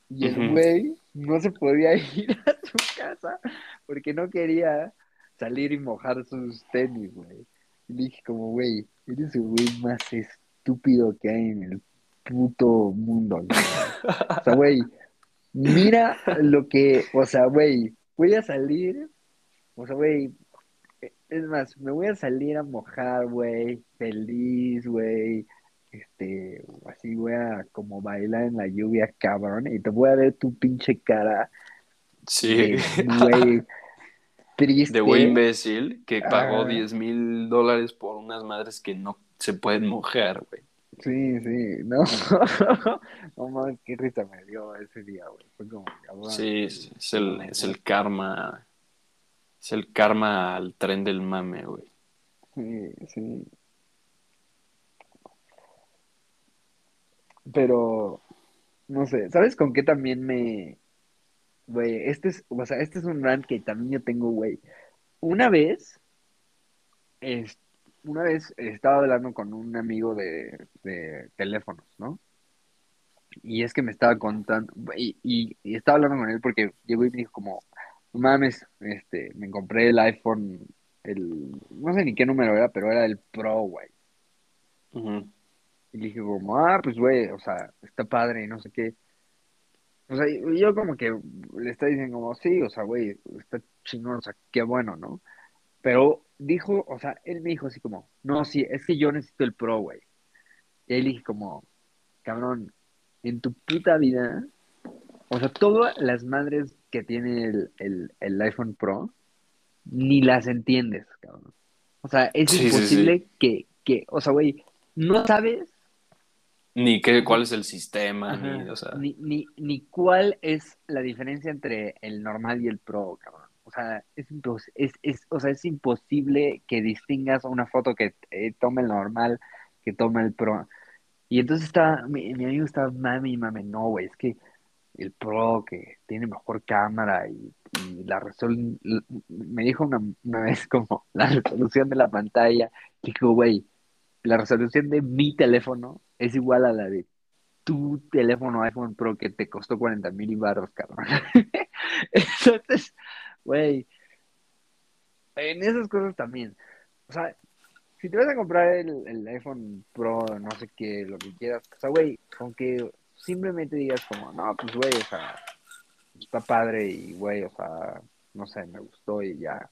Y el güey no se podía ir a su casa porque no quería salir y mojar sus tenis, güey. Y dije como, güey, Eres el güey más estúpido que hay en el puto mundo. güey. O sea, güey, mira lo que, o sea, güey, voy a salir, o sea, güey, es más, me voy a salir a mojar, güey, feliz, güey, este, así voy a como bailar en la lluvia, cabrón, y te voy a ver tu pinche cara Sí. güey triste. De güey imbécil que pagó Ah. 10 mil dólares por unas madres que no se pueden mojar, güey. Sí, sí, no. No mames, qué risa me dio ese día, güey. Fue como, cabrón. Sí, es el, es el karma. Es el karma al tren del mame, güey. Sí, sí. Pero, no sé, ¿sabes con qué también me... Güey, este es, o sea, este es un rant que también yo tengo, güey. Una vez, es- una vez estaba hablando con un amigo de, de teléfonos, ¿no? Y es que me estaba contando, y, y, y estaba hablando con él porque llegó y me dijo como, mames, este, me compré el iPhone, el, no sé ni qué número era, pero era el Pro, güey. Ujú. Y le dije como, ah, pues güey, o sea, está padre y no sé qué. O sea, y yo como que le está diciendo como, sí, o sea, güey, está chingón, o sea, qué bueno, ¿no? Pero dijo, o sea, él me dijo así como, no, sí, es que yo necesito el Pro, güey. Y ahí le dije como, cabrón, en tu puta vida, o sea, todas las madres que tiene el, el, el iPhone Pro, ni las entiendes, cabrón. O sea, es Sí, sí, imposible que, que, o sea, güey, no sabes Ni qué, cuál es el sistema, Ajá. ni, o sea. Ni, ni, ni cuál es la diferencia entre el normal y el pro, cabrón. O sea, es, es, es, o sea, es imposible que distingas una foto que eh, tome el normal que tome el pro. Y entonces está, mi, mi amigo está mami y mami, no, güey, es que el pro que tiene mejor cámara y, la resolución, me dijo una, una vez como la resolución de la pantalla, dijo, güey, la resolución de mi teléfono es igual a la de tu teléfono iPhone Pro que te costó 40 mil barros, cabrón. Entonces, güey, en esas cosas también. O sea, si te vas a comprar el, el iPhone Pro, no sé qué, lo que quieras, o sea, güey, aunque simplemente digas como, no, pues, güey, o sea, está padre y, güey, o sea, no sé, me gustó y ya.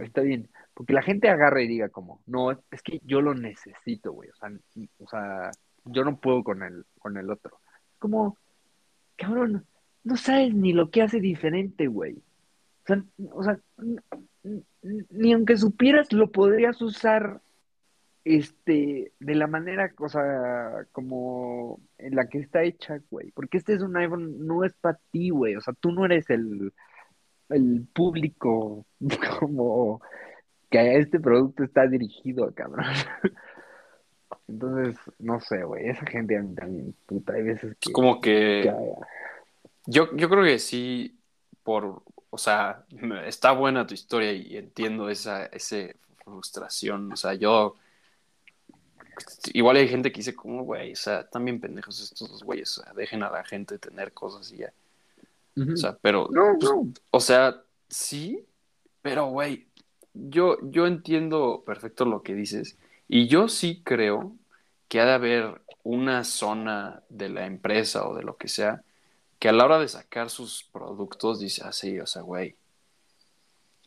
Está bien, porque la gente agarra y diga como, no, es que yo lo necesito, güey, o sea, o sea, yo no puedo con el, con el otro. Como, cabrón, no sabes ni lo que hace diferente, güey. O sea, o sea, ni aunque supieras lo podrías usar, este, de la manera, o sea, como en la que está hecha, güey. Porque este es un iPhone, no es para ti, güey. O sea, tú no eres el, el público como que a este producto está dirigido, cabrón. Entonces, no sé, güey, esa gente a mí también, puta, hay veces que como que. Yo, yo creo que sí, por, o sea, está buena tu historia y entiendo esa, esa frustración. O sea, yo, igual hay gente que dice como, güey, o sea, también pendejos estos dos güeyes, o sea, dejen a la gente tener cosas y ya. O sea, pero, No, pues, no. o sea, sí, pero, güey, yo, yo entiendo perfecto lo que dices y yo sí creo que ha de haber una zona de la empresa o de lo que sea que a la hora de sacar sus productos dice así, o sea, güey,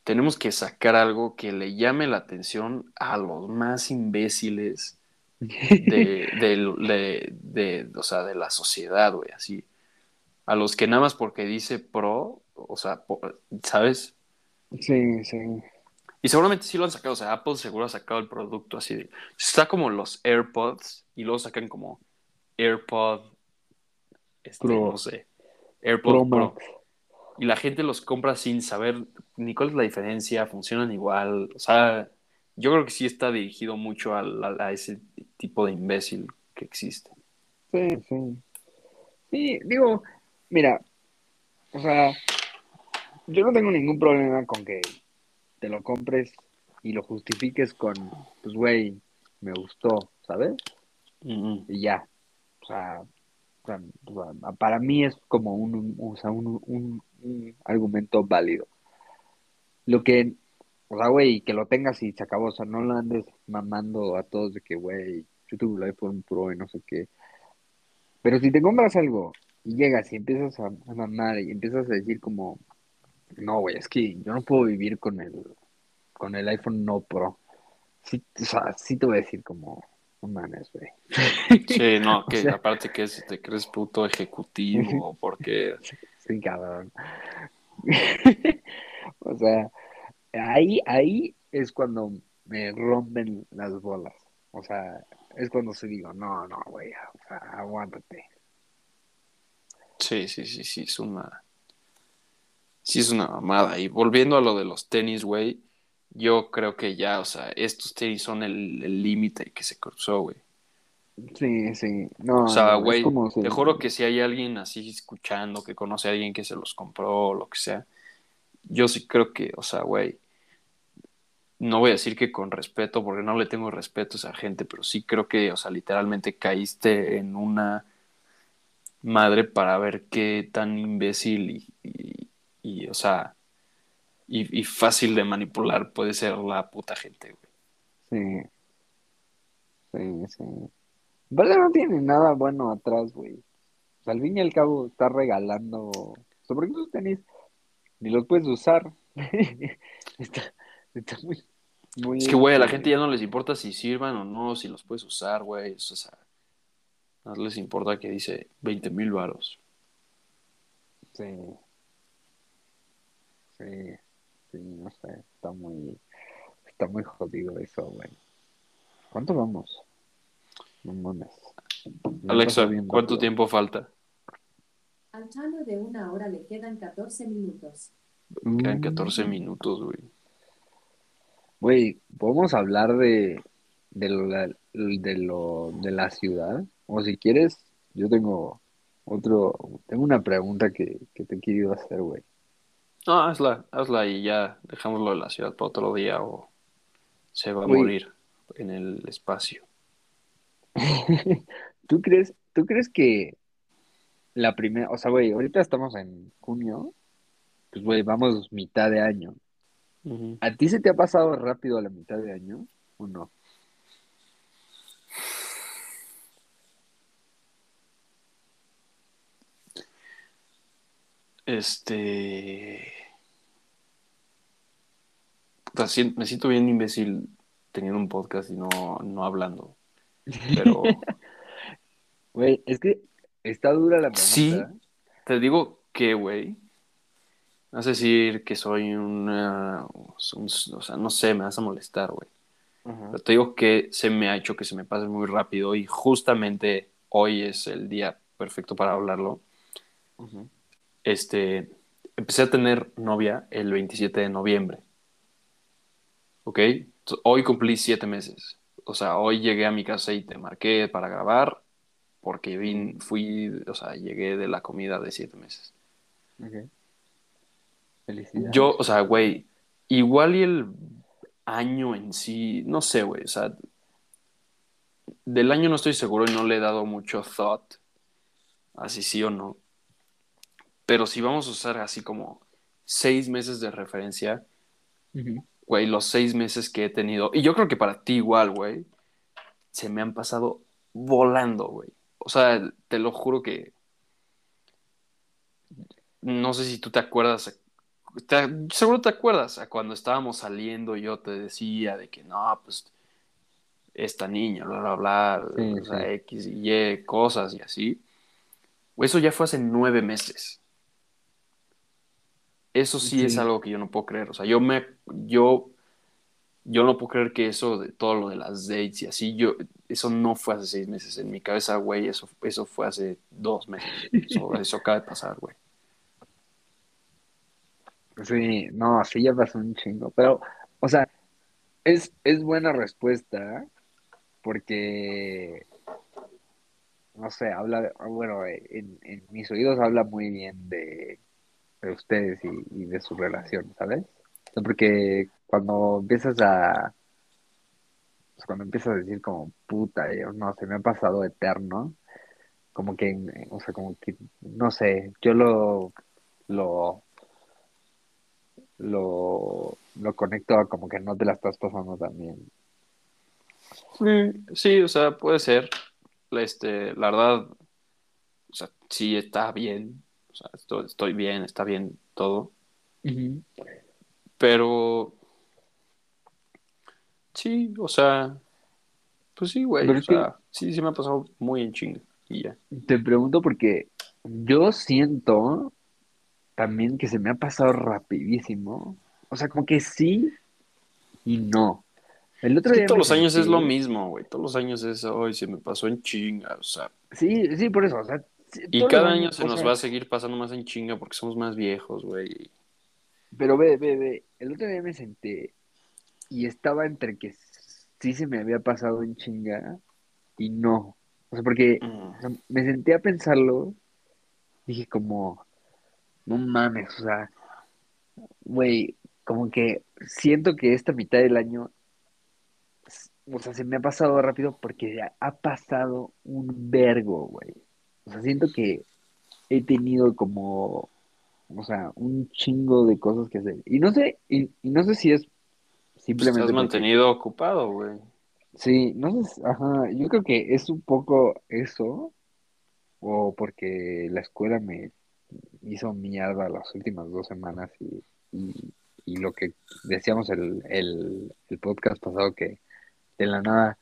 tenemos que sacar algo que le llame la atención a los más imbéciles de, de, de- o sea, de la sociedad, güey, así. A los que nada más porque dice pro, o sea, ¿sabes? Sí, sí. Y seguramente sí lo han sacado, o sea, Apple seguro ha sacado el producto así de... Está como los AirPods y luego sacan como AirPod, este, Pro. no sé, AirPod Pro Pro. Y la gente los compra sin saber ni cuál es la diferencia, funcionan igual. O sea, yo creo que sí está dirigido mucho a, a- a ese tipo de imbécil que existe. Sí, sí. Sí, digo, mira, o sea, yo no tengo ningún problema con que te lo compres y lo justifiques con, pues, güey, me gustó, ¿sabes? Y ya. O sea, para mí es como un, un, un- un argumento válido. Lo que O sea, güey, que lo tengas y se acabó. O sea, no lo andes mamando a todos de que, güey, yo tuve el iPhone Pro y no sé qué. Pero si te compras algo y llegas y empiezas a, a mamar y empiezas a decir como, no, güey, es que yo no puedo vivir con el, con el iPhone no Pro. Sí, o sea, sí te voy a decir como, no mames, güey. Sí, no, O que sea- aparte que es- te crees puto ejecutivo, porque Sí, cabrón. O sea, ahí, ahí es cuando me rompen las bolas. O sea, es cuando se digo, no, no, güey, o sea, aguántate. sí, sí, sí, sí, es una, sí es una mamada. Y volviendo a lo de los tenis, güey, yo creo que ya, o sea, estos tenis son el límite que se cruzó, güey. Sí, sí, no, O sea, güey, te juro que si hay alguien así escuchando, que conoce a alguien que se los compró o lo que sea, yo sí creo que, o sea, güey, no voy a decir que con respeto, porque no le tengo respeto a esa gente, pero sí creo que, o sea, literalmente caíste en una madre para ver qué tan imbécil y, o sea, y, fácil de manipular puede ser la puta gente, güey. Sí, sí, sí. Verde no tiene nada bueno atrás, güey. O sea, al fin y al cabo está regalando. O sea, porque esos tenis ni los puedes usar. Está, está muy, muy. Es que, güey, a la este, gente ya no les importa si sirvan o no, si los puedes usar, güey. O sea, no les importa que dice 20 mil varos. Sí. Sí, sí, no sé. Está muy. Está muy jodido eso, güey. ¿Cuánto vamos? No mames. Me Alexa, ¿cuánto rápido. tiempo falta? Al chano de una hora le quedan 14 minutos. Quedan Mm. 14 minutos, güey. Güey, ¿podemos hablar de, de, lo, de lo de la ciudad? O si quieres, yo tengo otro, tengo una pregunta que, que te quiero hacer, güey. No, hazla, hazla y ya dejámoslo de la ciudad para otro día o se va a morir en el espacio. ¿Tú crees, tú crees que la primera, o sea, güey, ahorita estamos en junio, pues, güey, vamos mitad de año. ¿A ti se te ha pasado rápido a la mitad de año o no? Este. Puta, me siento bien imbécil teniendo un podcast y no, no hablando. Pero Güey, es que está dura la pregunta. Sí. te digo que, güey. No sé decir que soy una. un- o sea, no sé, me vas a molestar, güey. Pero te digo que se me ha hecho que se me pase muy rápido y justamente hoy es el día perfecto para hablarlo. Este, empecé a tener novia el 27 de noviembre. ¿Ok? Hoy cumplí siete meses. O sea, hoy llegué a mi casa y te marqué para grabar porque vin, fui, o sea, llegué de la comida de siete meses. Ok. Felicidades. Yo, o sea, güey, igual y el año en sí, no sé, güey, o sea, del año no estoy seguro y no le he dado mucho thought, así sí o no. Pero si vamos a usar así como seis meses de referencia, güey, los seis meses que he tenido, y yo creo que para ti igual, güey, se me han pasado volando, güey. O sea, te lo juro que no sé si tú te acuerdas, te- seguro te acuerdas a cuando estábamos saliendo yo te decía de que no, pues esta niña, bla, bla, bla, Sí, o sea, sí. X y Y, cosas y así. Eso ya fue hace nueve meses. Eso sí, es algo que yo no puedo creer. O sea, yo me, yo, yo no puedo creer que eso de todo lo de las dates y así, yo, eso no fue hace seis meses. En mi cabeza, güey, eso, eso fue hace dos meses. Eso, eso acaba de pasar, güey. Sí, no, sí ya pasó un chingo, pero, o sea, es, es buena respuesta porque, no sé, habla, bueno, en, en mis oídos habla muy bien de, de ustedes y, de su relación, ¿sabes? Porque cuando empiezas a, cuando empiezas a decir como, puta, yo no, se me ha pasado eterno, como que, o sea, como que, no sé, yo lo, lo lo lo conecto a como que no te la estás pasando tan bien. Mm, Sí, o sea, puede ser. Este, la verdad, o sea, sí está bien. O sea, estoy, estoy bien, está bien todo. Pero sí, o sea, pues sí, güey. O sea, sí, sí me ha pasado muy en chinga. Y ya. Te pregunto porque yo siento también que se me ha pasado rapidísimo. O sea, como que sí y no. El otro Es que día todos los años es lo mismo, güey. Todos los años es, hoy se me pasó en chinga. O sea, Sí, sí, por eso. O sea, y cada año se nos sea, va a seguir pasando más en chinga porque somos más viejos, güey. Pero ve, ve, ve. El otro día me senté y estaba entre que sí se me había pasado en chinga y no. O sea, porque Mm. o sea, me senté a pensarlo. Dije como, no mames, o sea, güey, como que siento que esta mitad del año, o sea, se me ha pasado rápido porque ya ha pasado un vergo, güey. O sea, siento que he tenido como, o sea, un chingo de cosas que hacer. Y no sé, y, y no sé si es simplemente estás porque- mantenido ocupado, güey. Sí, no sé, ajá, yo creo que es un poco eso, o porque la escuela me hizo mierda las últimas dos semanas y, y, lo que decíamos el, el, el podcast pasado, que de la nada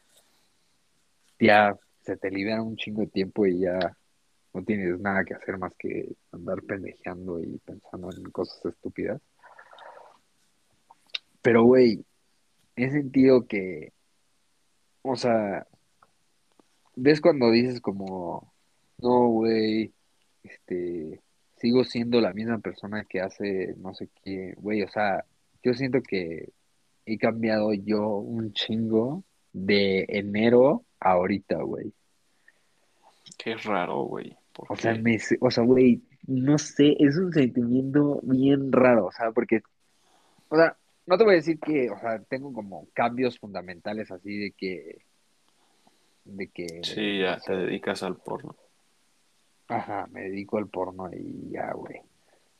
ya se te libera un chingo de tiempo y ya no tienes nada que hacer más que andar pendejeando y pensando en cosas estúpidas. Pero, güey, he sentido que, o sea, ¿ves cuando dices como, no, güey, este, sigo siendo la misma persona que hace no sé qué, güey, o sea, yo siento que he cambiado yo un chingo de enero a ahorita, güey. Qué raro, güey. ¿Por O sea, me, o sea, güey, no sé, es un sentimiento bien raro, o sea, porque, o sea, no te voy a decir que, o sea, tengo como cambios fundamentales así de que, de que, Sí, ya te dedicas al porno. Ajá, me dedico al porno y ya, güey.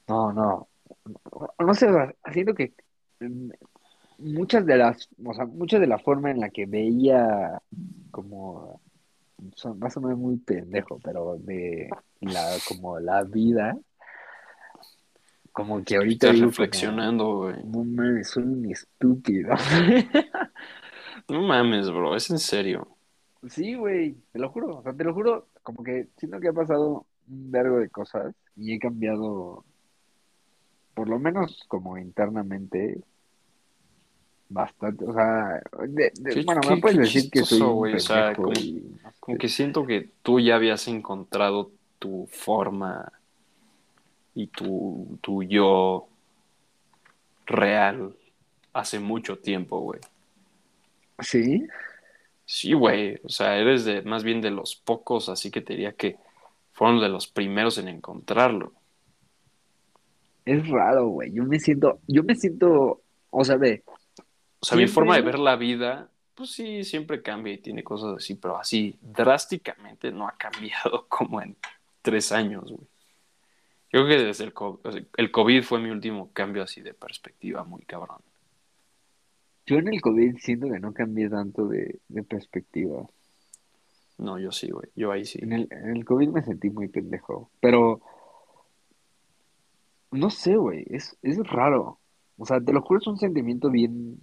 No, no, no, no sé, o sea, siento que mm, muchas de las, o sea, mucha de la forma en la que veía como, son, va a sonar muy pendejo, pero de la, como la vida, como que ahorita Estás digo reflexionando, güey. no mames, soy un estúpido. No mames, bro, es en serio. Sí, güey, te lo juro, o sea, te lo juro, como que siento que ha pasado un vergo de cosas y he cambiado, por lo menos como internamente, bastante, o sea, de- bueno, me puedes decir que soy un güey, o sea, como- y no sé Como qué. que siento que tú ya habías encontrado tu forma y tu, tu yo real hace mucho tiempo, güey. Sí, Sí, güey, o sea, eres de más bien de los pocos, así que te diría que fueron de los primeros en encontrarlo. es raro, güey, yo me siento, yo me siento, o sea, ve, O sea, mi forma de ver la vida, pues sí, siempre cambia y tiene cosas así, pero así drásticamente no ha cambiado como en tres años, güey. Creo que desde el COVID, el COVID fue mi último cambio así de perspectiva muy cabrón. Yo en el COVID siento que no cambié tanto de, de perspectiva. No, yo sí, güey, yo ahí sí. En el, en el COVID me sentí muy pendejo, pero no sé, güey, es, es raro. O sea, te lo juro, es un sentimiento bien,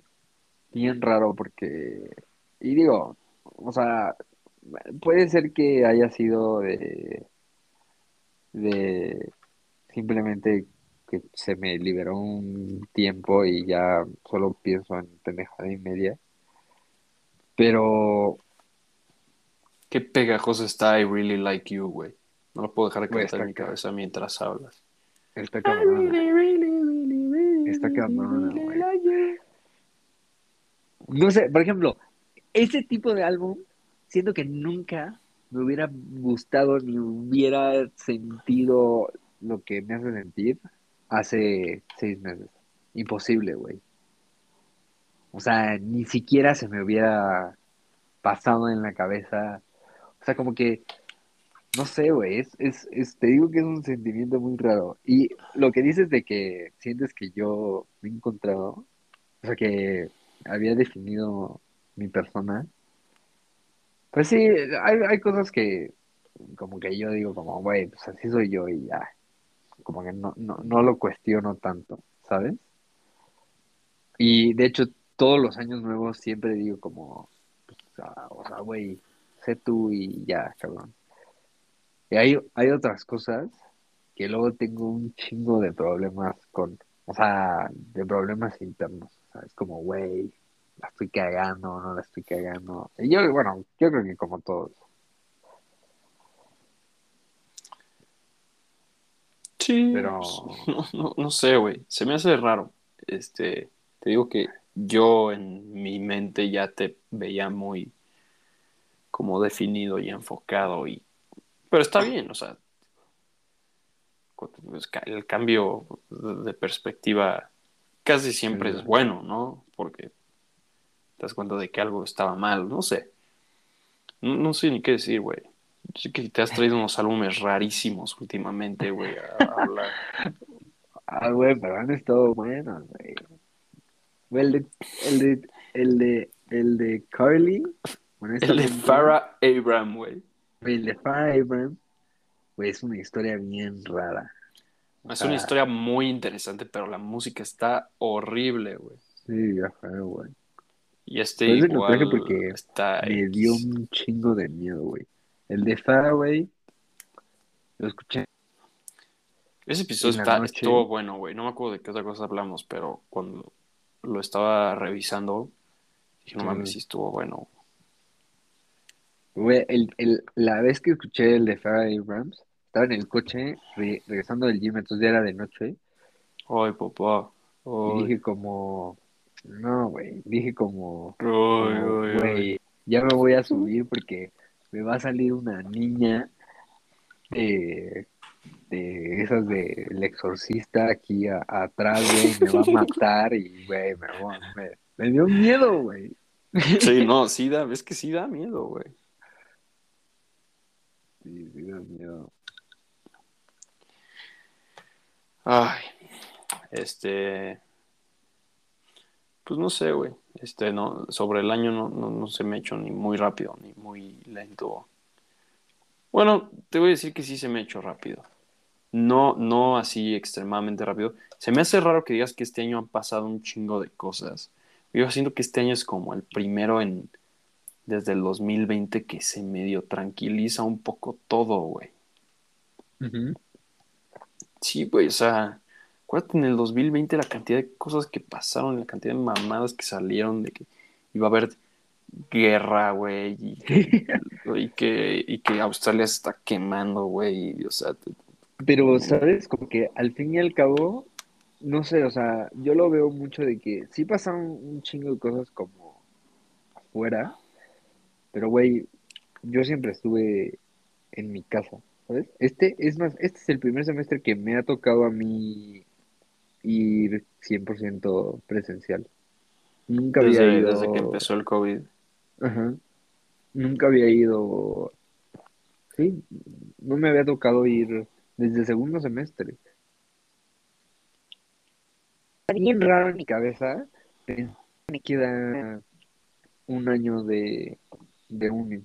bien raro porque, y digo, o sea, puede ser que haya sido de, de simplemente que se me liberó un tiempo y ya solo pienso en pendejada y media. Pero, Qué pegajoso está I Really Like You, güey. No lo puedo dejar de cantar en mi está cabeza mientras hablas. está cabrón. Está cabrona, güey. No sé, por ejemplo, ese tipo de álbum, siento que nunca me hubiera gustado ni hubiera sentido lo que me hace sentir hace seis meses. Imposible, güey. O sea, ni siquiera se me hubiera pasado en la cabeza. O sea, como que, no sé, güey, es, es, es- te digo que es un sentimiento muy raro. Y lo que dices de que sientes que yo me he encontrado, o sea, que había definido mi persona. Pues sí, hay, hay cosas que como que yo digo como, güey, pues así soy yo y ya. Como que no, no, no lo cuestiono tanto, ¿sabes? Y de hecho, todos los años nuevos siempre digo como, o sea, güey, sé tú y ya, cabrón. Y hay, hay otras cosas que luego tengo un chingo de problemas con, o sea, de problemas internos. Es como, güey, la estoy cagando, no la estoy cagando. Y yo, bueno, yo creo que como todos. Sí, Pero- no, no, no sé, güey. Se me hace raro. Este, te digo que yo en mi mente ya te veía muy como definido y enfocado y pero está bien, o sea, el cambio de de perspectiva casi siempre es bueno, ¿no? Porque te das cuenta de que algo estaba mal, no sé. No, no sé ni qué decir, güey. Sé que te has traído unos álbumes rarísimos últimamente, güey, a, hablar. Ah, güey, pero han estado buenos, güey. El de, el de, el de, el de Carly. El de Farrah Abraham, güey. El de Farrah Abraham, güey, es una historia bien rara. Es una historia muy interesante, pero la música está horrible, güey. Sí, ya fue, güey. Y este igual porque está Me dio un chingo de miedo, güey. El de Farrah, güey, lo escuché. Ese episodio está- estuvo bueno, güey. No me acuerdo de qué otra cosa hablamos, pero cuando lo estaba revisando, dije, no Sí. mames, sí estuvo bueno. Güey, el, el, la vez que escuché el de Farrah Abrams, estaba en el coche re- regresando del gym, entonces ya era de noche. Ay, papá. Y dije como, no, güey, dije como, ay, como, ay, ay. güey, ya me voy a subir porque me va a salir una niña de, de esas de El Exorcista aquí a- atrás, güey, me va a matar y, güey, me, voy- me, me dio miedo, güey. Sí, no, sí da, es que sí da miedo, güey. Sí, sí, da miedo. Ay, este, pues no sé, güey. Este, no, sobre el año no, no, no se me ha hecho ni muy rápido ni muy lento. Bueno, te voy a decir que sí se me ha hecho rápido. No, no así extremadamente rápido. Se me hace raro que digas que este año han pasado un chingo de cosas. Yo siento que este año es como el primero en desde el 2020 que se medio tranquiliza un poco todo, güey. Sí, güey, o sea, acuérdate en el 2020 la cantidad de cosas que pasaron, la cantidad de mamadas que salieron, de que iba a haber guerra, güey, y, y que, y que Australia se está quemando, güey, o sea, te- Pero, ¿sabes? Como que al fin y al cabo, no sé, o sea, yo lo veo mucho de que sí pasaron un chingo de cosas como afuera, pero, güey, yo siempre estuve en mi casa, ¿sabes? Este, es más, este es el primer semestre que me ha tocado a mí ir 100% presencial. Nunca había ido... desde que empezó el COVID. Ajá. Nunca había ido, sí, no me había tocado ir desde el segundo semestre. Está bien raro en mi cabeza, me queda un año de, de uni.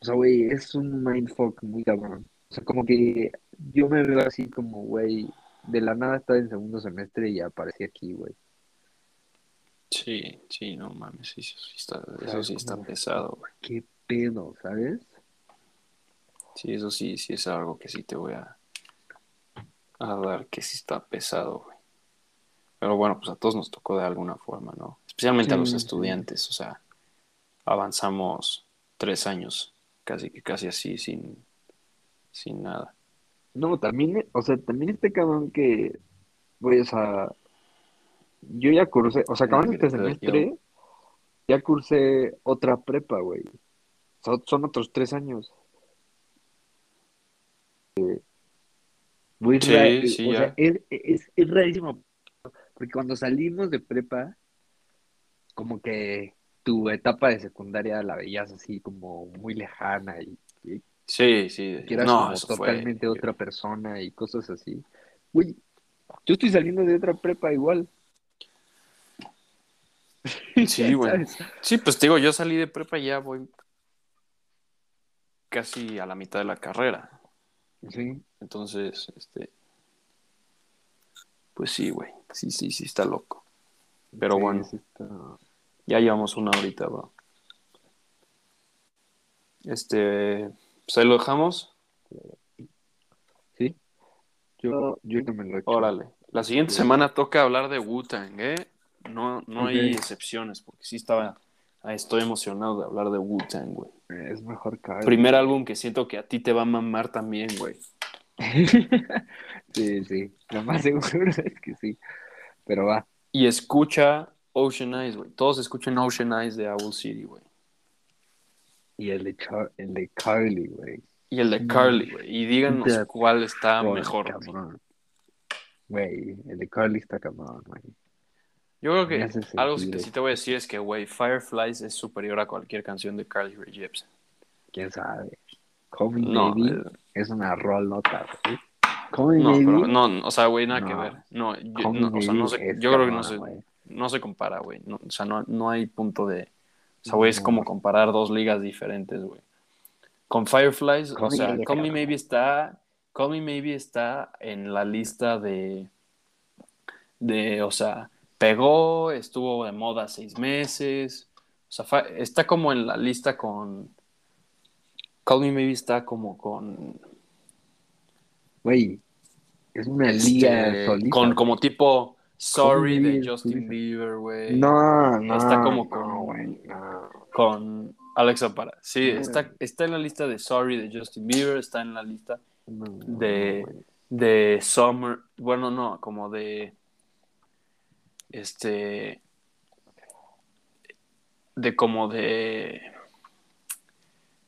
O sea, güey, es un mindfuck muy cabrón. O sea, como que yo me veo así como, güey, de la nada estaba en segundo semestre y aparecí aquí, güey. Sí, sí, no mames, sí, eso sí está, eso sí está pesado, güey. ¿Qué pedo, sabes? Sí, eso sí, sí es algo que sí te voy a, a dar, que sí está pesado, güey. Pero bueno, pues a todos nos tocó de alguna forma, ¿no? Especialmente a los sí. estudiantes, o sea, avanzamos tres años, casi que casi así, sin, sin nada. No, también, o sea, también este cabrón que, o sea, yo ya cursé, o sea, acabando este semestre, ya cursé otra prepa, güey. O sea, son otros tres años. Muy Sí, ra- sí, o ya. sea, es, es, es rarísimo, porque cuando salimos de prepa, como que tu etapa de secundaria la veías así como muy lejana y, y Sí, sí, no, como fue, totalmente otra persona y cosas así. Güey, yo estoy saliendo de otra prepa igual. Sí, güey. Sí, pues te digo, yo salí de prepa y ya voy casi a la mitad de la carrera. Sí. Entonces, este. Pues sí, güey. Sí, sí, sí, está loco. Pero Sí, bueno, sí está- ya llevamos una horita, bro. Este. Pues ahí lo dejamos. Sí. Yo, yo no me lo he hecho. Órale. La siguiente semana toca hablar de Wu-Tang, ¿eh? No, no hay excepciones, porque sí estaba. ah, Estoy emocionado de hablar de Wu-Tang, güey. Es mejor que Primer álbum que siento que a ti te va a mamar también, güey. sí, sí. Lo más seguro es que sí. Pero va. Y escucha Ocean Eyes, güey. Todos escuchen Ocean Eyes de Owl City, güey. Y el de, Char- el de Carly, güey. Y el de. Carly, güey. Y díganos cuál está mejor. güey. el de Carly está cabrón, güey. Yo creo que algo que sí te voy a decir es que, güey, Fireflies es superior a cualquier canción de Carly Rae Jepsen. ¿Quién sabe? Me No, eh, es una rol nota, güey. Me no, pero no, o sea, güey, nada No. que ver. No, yo, no, o sea, no es yo creo que no se, no se compara, güey. O sea, no, no hay punto de... O sea, güey, es como comparar dos ligas diferentes, güey. Con Fireflies, o sea, Call Me. Maybe está... Call Me Maybe está en la lista de... De, o sea, pegó, estuvo de moda seis meses. O sea, está como en la lista con... Call Me Maybe está como con... Güey, es una este, liga solita. con como tipo Sorry Me de Justin. Bieber, güey. No, no. Está como no, con- güey, no. con Alexa Para. Sí, No. está, está en la lista de Sorry de Justin Bieber, está en la lista No, De- de Summer, bueno, no, como de este de como de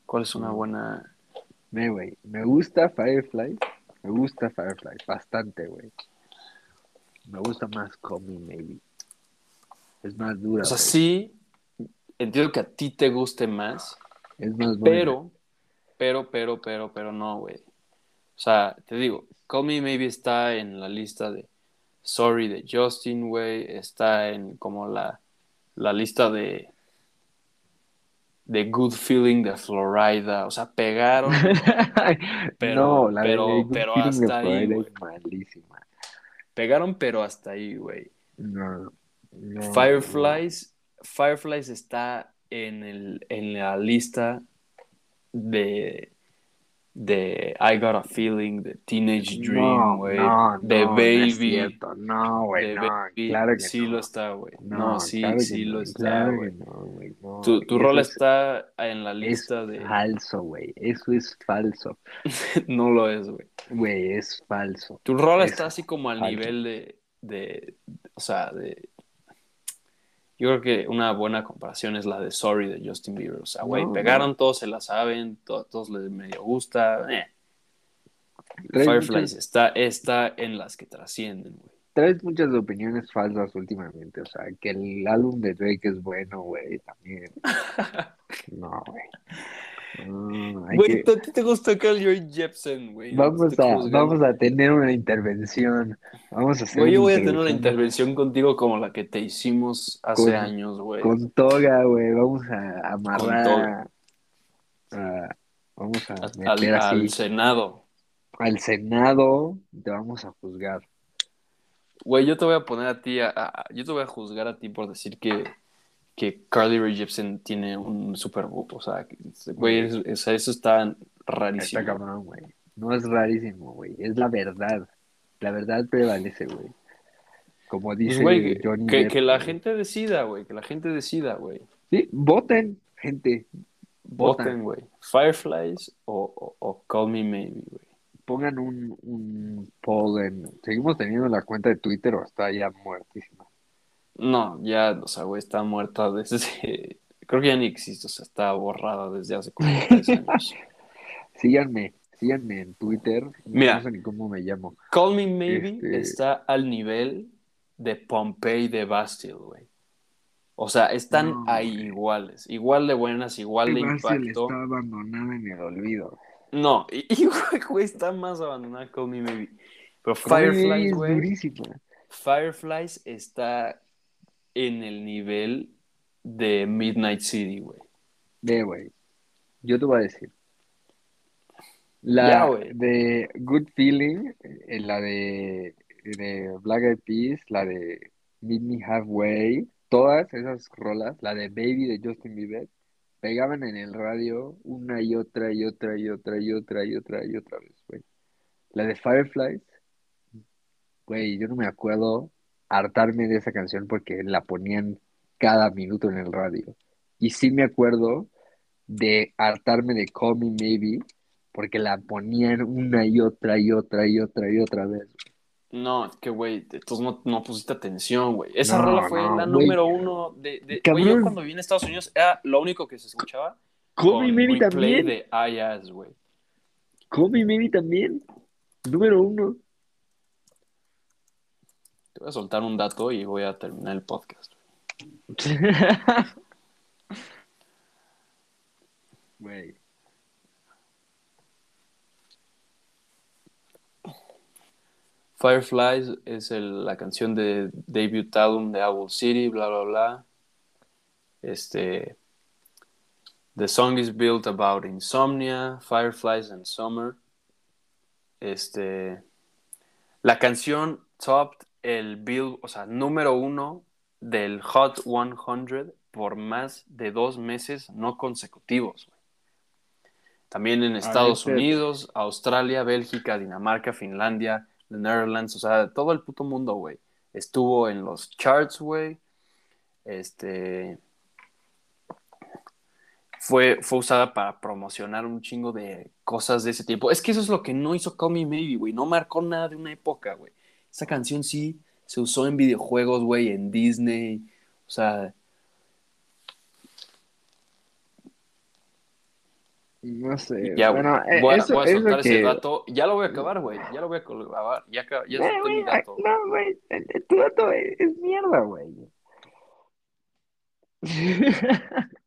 ¿cuál es una buena? Ve, güey, me gusta Firefly. Me gusta Firefly, bastante, güey. Me gusta más Call Me Maybe. Es más dura. O sea, sí entiendo que a ti te guste más, Es más buena. pero pero pero pero pero no, güey. O sea, te digo, Call Me Maybe está en la lista de Sorry de Justin, güey, está en como la, la lista de de Good Feeling de Florida, o sea, pegaron, pero- no, la pero- de Good pero hasta ahí, es malísima. Pegaron, pero hasta ahí, güey. No, no, Fireflies, Fireflies está en el en la lista de de I Got a Feeling, de Teenage. Dream, güey, no, de es Baby. No, güey, no, Baby, claro que sí lo está, güey. No, sí, claro sí lo está, claro güey. no, Tu, tu rol es- está en la Es lista de... falso, güey. Eso es falso. no lo es, güey. Güey, es falso. Tu rol Es está así como al falso. nivel de, de, o sea, de... Yo creo que una buena comparación es la de Sorry de Justin Bieber. O sea, güey, No, pegaron, todos se la saben, to- todos les medio gusta. eh. Fireflies muchas, está, está en las que trascienden, güey. traes muchas opiniones falsas últimamente. O sea, que el álbum de Drake es bueno, güey, también. No, güey. No, hay Güey, que- ¿a ti te gusta Carl Joy Jepsen, güey? Vamos a, vamos a tener una intervención. Vamos a hacer Güey, yo voy a tener una intervención contigo como la que te hicimos hace Con- años, güey. Con toga, güey. Vamos a amarrar. toga. a- vamos a A- meter al, así al Senado. al Senado. Te vamos a juzgar. Güey, yo te voy a poner a ti, a- yo te voy a juzgar a ti por decir que, que Carly Rae Jepsen tiene un Super Bowl. O sea, que- güey, es- eso está rarísimo. Está cabrón, güey. No es rarísimo, güey. Es la verdad. La verdad prevalece, güey. Como Pues, dice güey, Johnny que- Depp, que la güey. gente decida, güey, que la gente decida, güey. Sí, voten, gente. Voten. Voten, güey. Fireflies o, o- o Call Me Maybe, güey. Pongan un, un poll en... ¿Seguimos teniendo la cuenta de Twitter o está ya muertísima? No, ya, o sea, güey, está muerta desde... Creo que ya ni existe, o sea, está borrada desde hace como tres años. Síganme, síganme en Twitter. No Mira. sé ni cómo me llamo. Call Me Maybe Este- está al nivel de Pompey de Bastille, güey. O sea, están No, ahí güey. iguales, igual de buenas, igual de impacto. está abandonada en el olvido. No, y, y, güey, güey, está más abandonada Call Me Maybe. Pero Fireflies, es güey. Fireflies está en el nivel de Midnight City, güey. Ve, güey. Yo te voy a decir. La Ya, de Good Feeling, eh, la de, de Black Eyed Peas, la de Meet Me Halfway, todas esas rolas, la de Baby de Justin Bieber, pegaban en el radio una y otra y otra y otra y otra y otra y otra vez, güey. La de Fireflies, güey, yo no me acuerdo hartarme de esa canción porque la ponían cada minuto en el radio. Y sí me acuerdo de hartarme de Call Me Maybe porque la ponían una y otra y otra y otra y otra vez. No, es que, güey, entonces no, no pusiste atención, güey. Esa No, rola fue no, la número uno de... de-. Güey, yo cuando viví en Estados Unidos era lo único que se escuchaba Call Me Maybe también. de IAS, güey. Call Me Maybe también. Número uno. Voy a soltar un dato y voy a terminar el podcast. Güey. Fireflies es el- la canción de debut album de Owl City, bla, bla, bla. Este. The song is built about insomnia, fireflies and summer. Este. La canción topped el bill, o sea, número uno del Hot 100 por más de dos meses no consecutivos. También en Estados este- Unidos, Australia, Bélgica, Dinamarca, Finlandia, The Netherlands, o sea, todo el puto mundo, güey. Estuvo en los charts, güey. Este. Fue, fue usada para promocionar un chingo de cosas de ese tiempo. Es que eso es lo que no hizo Call Me Maybe, güey. No marcó nada de una época, güey. Esa canción sí se usó en videojuegos, güey, en Disney. O sea, No sé. ya, bueno, eh, voy, a, eso, voy a eso soltar ese que... dato. Ya lo voy a acabar, güey. Ya lo voy a acabar. Ya, ya Eh, solté mi güey, dato. no, güey. el- el- Tu dato es, es mierda, güey.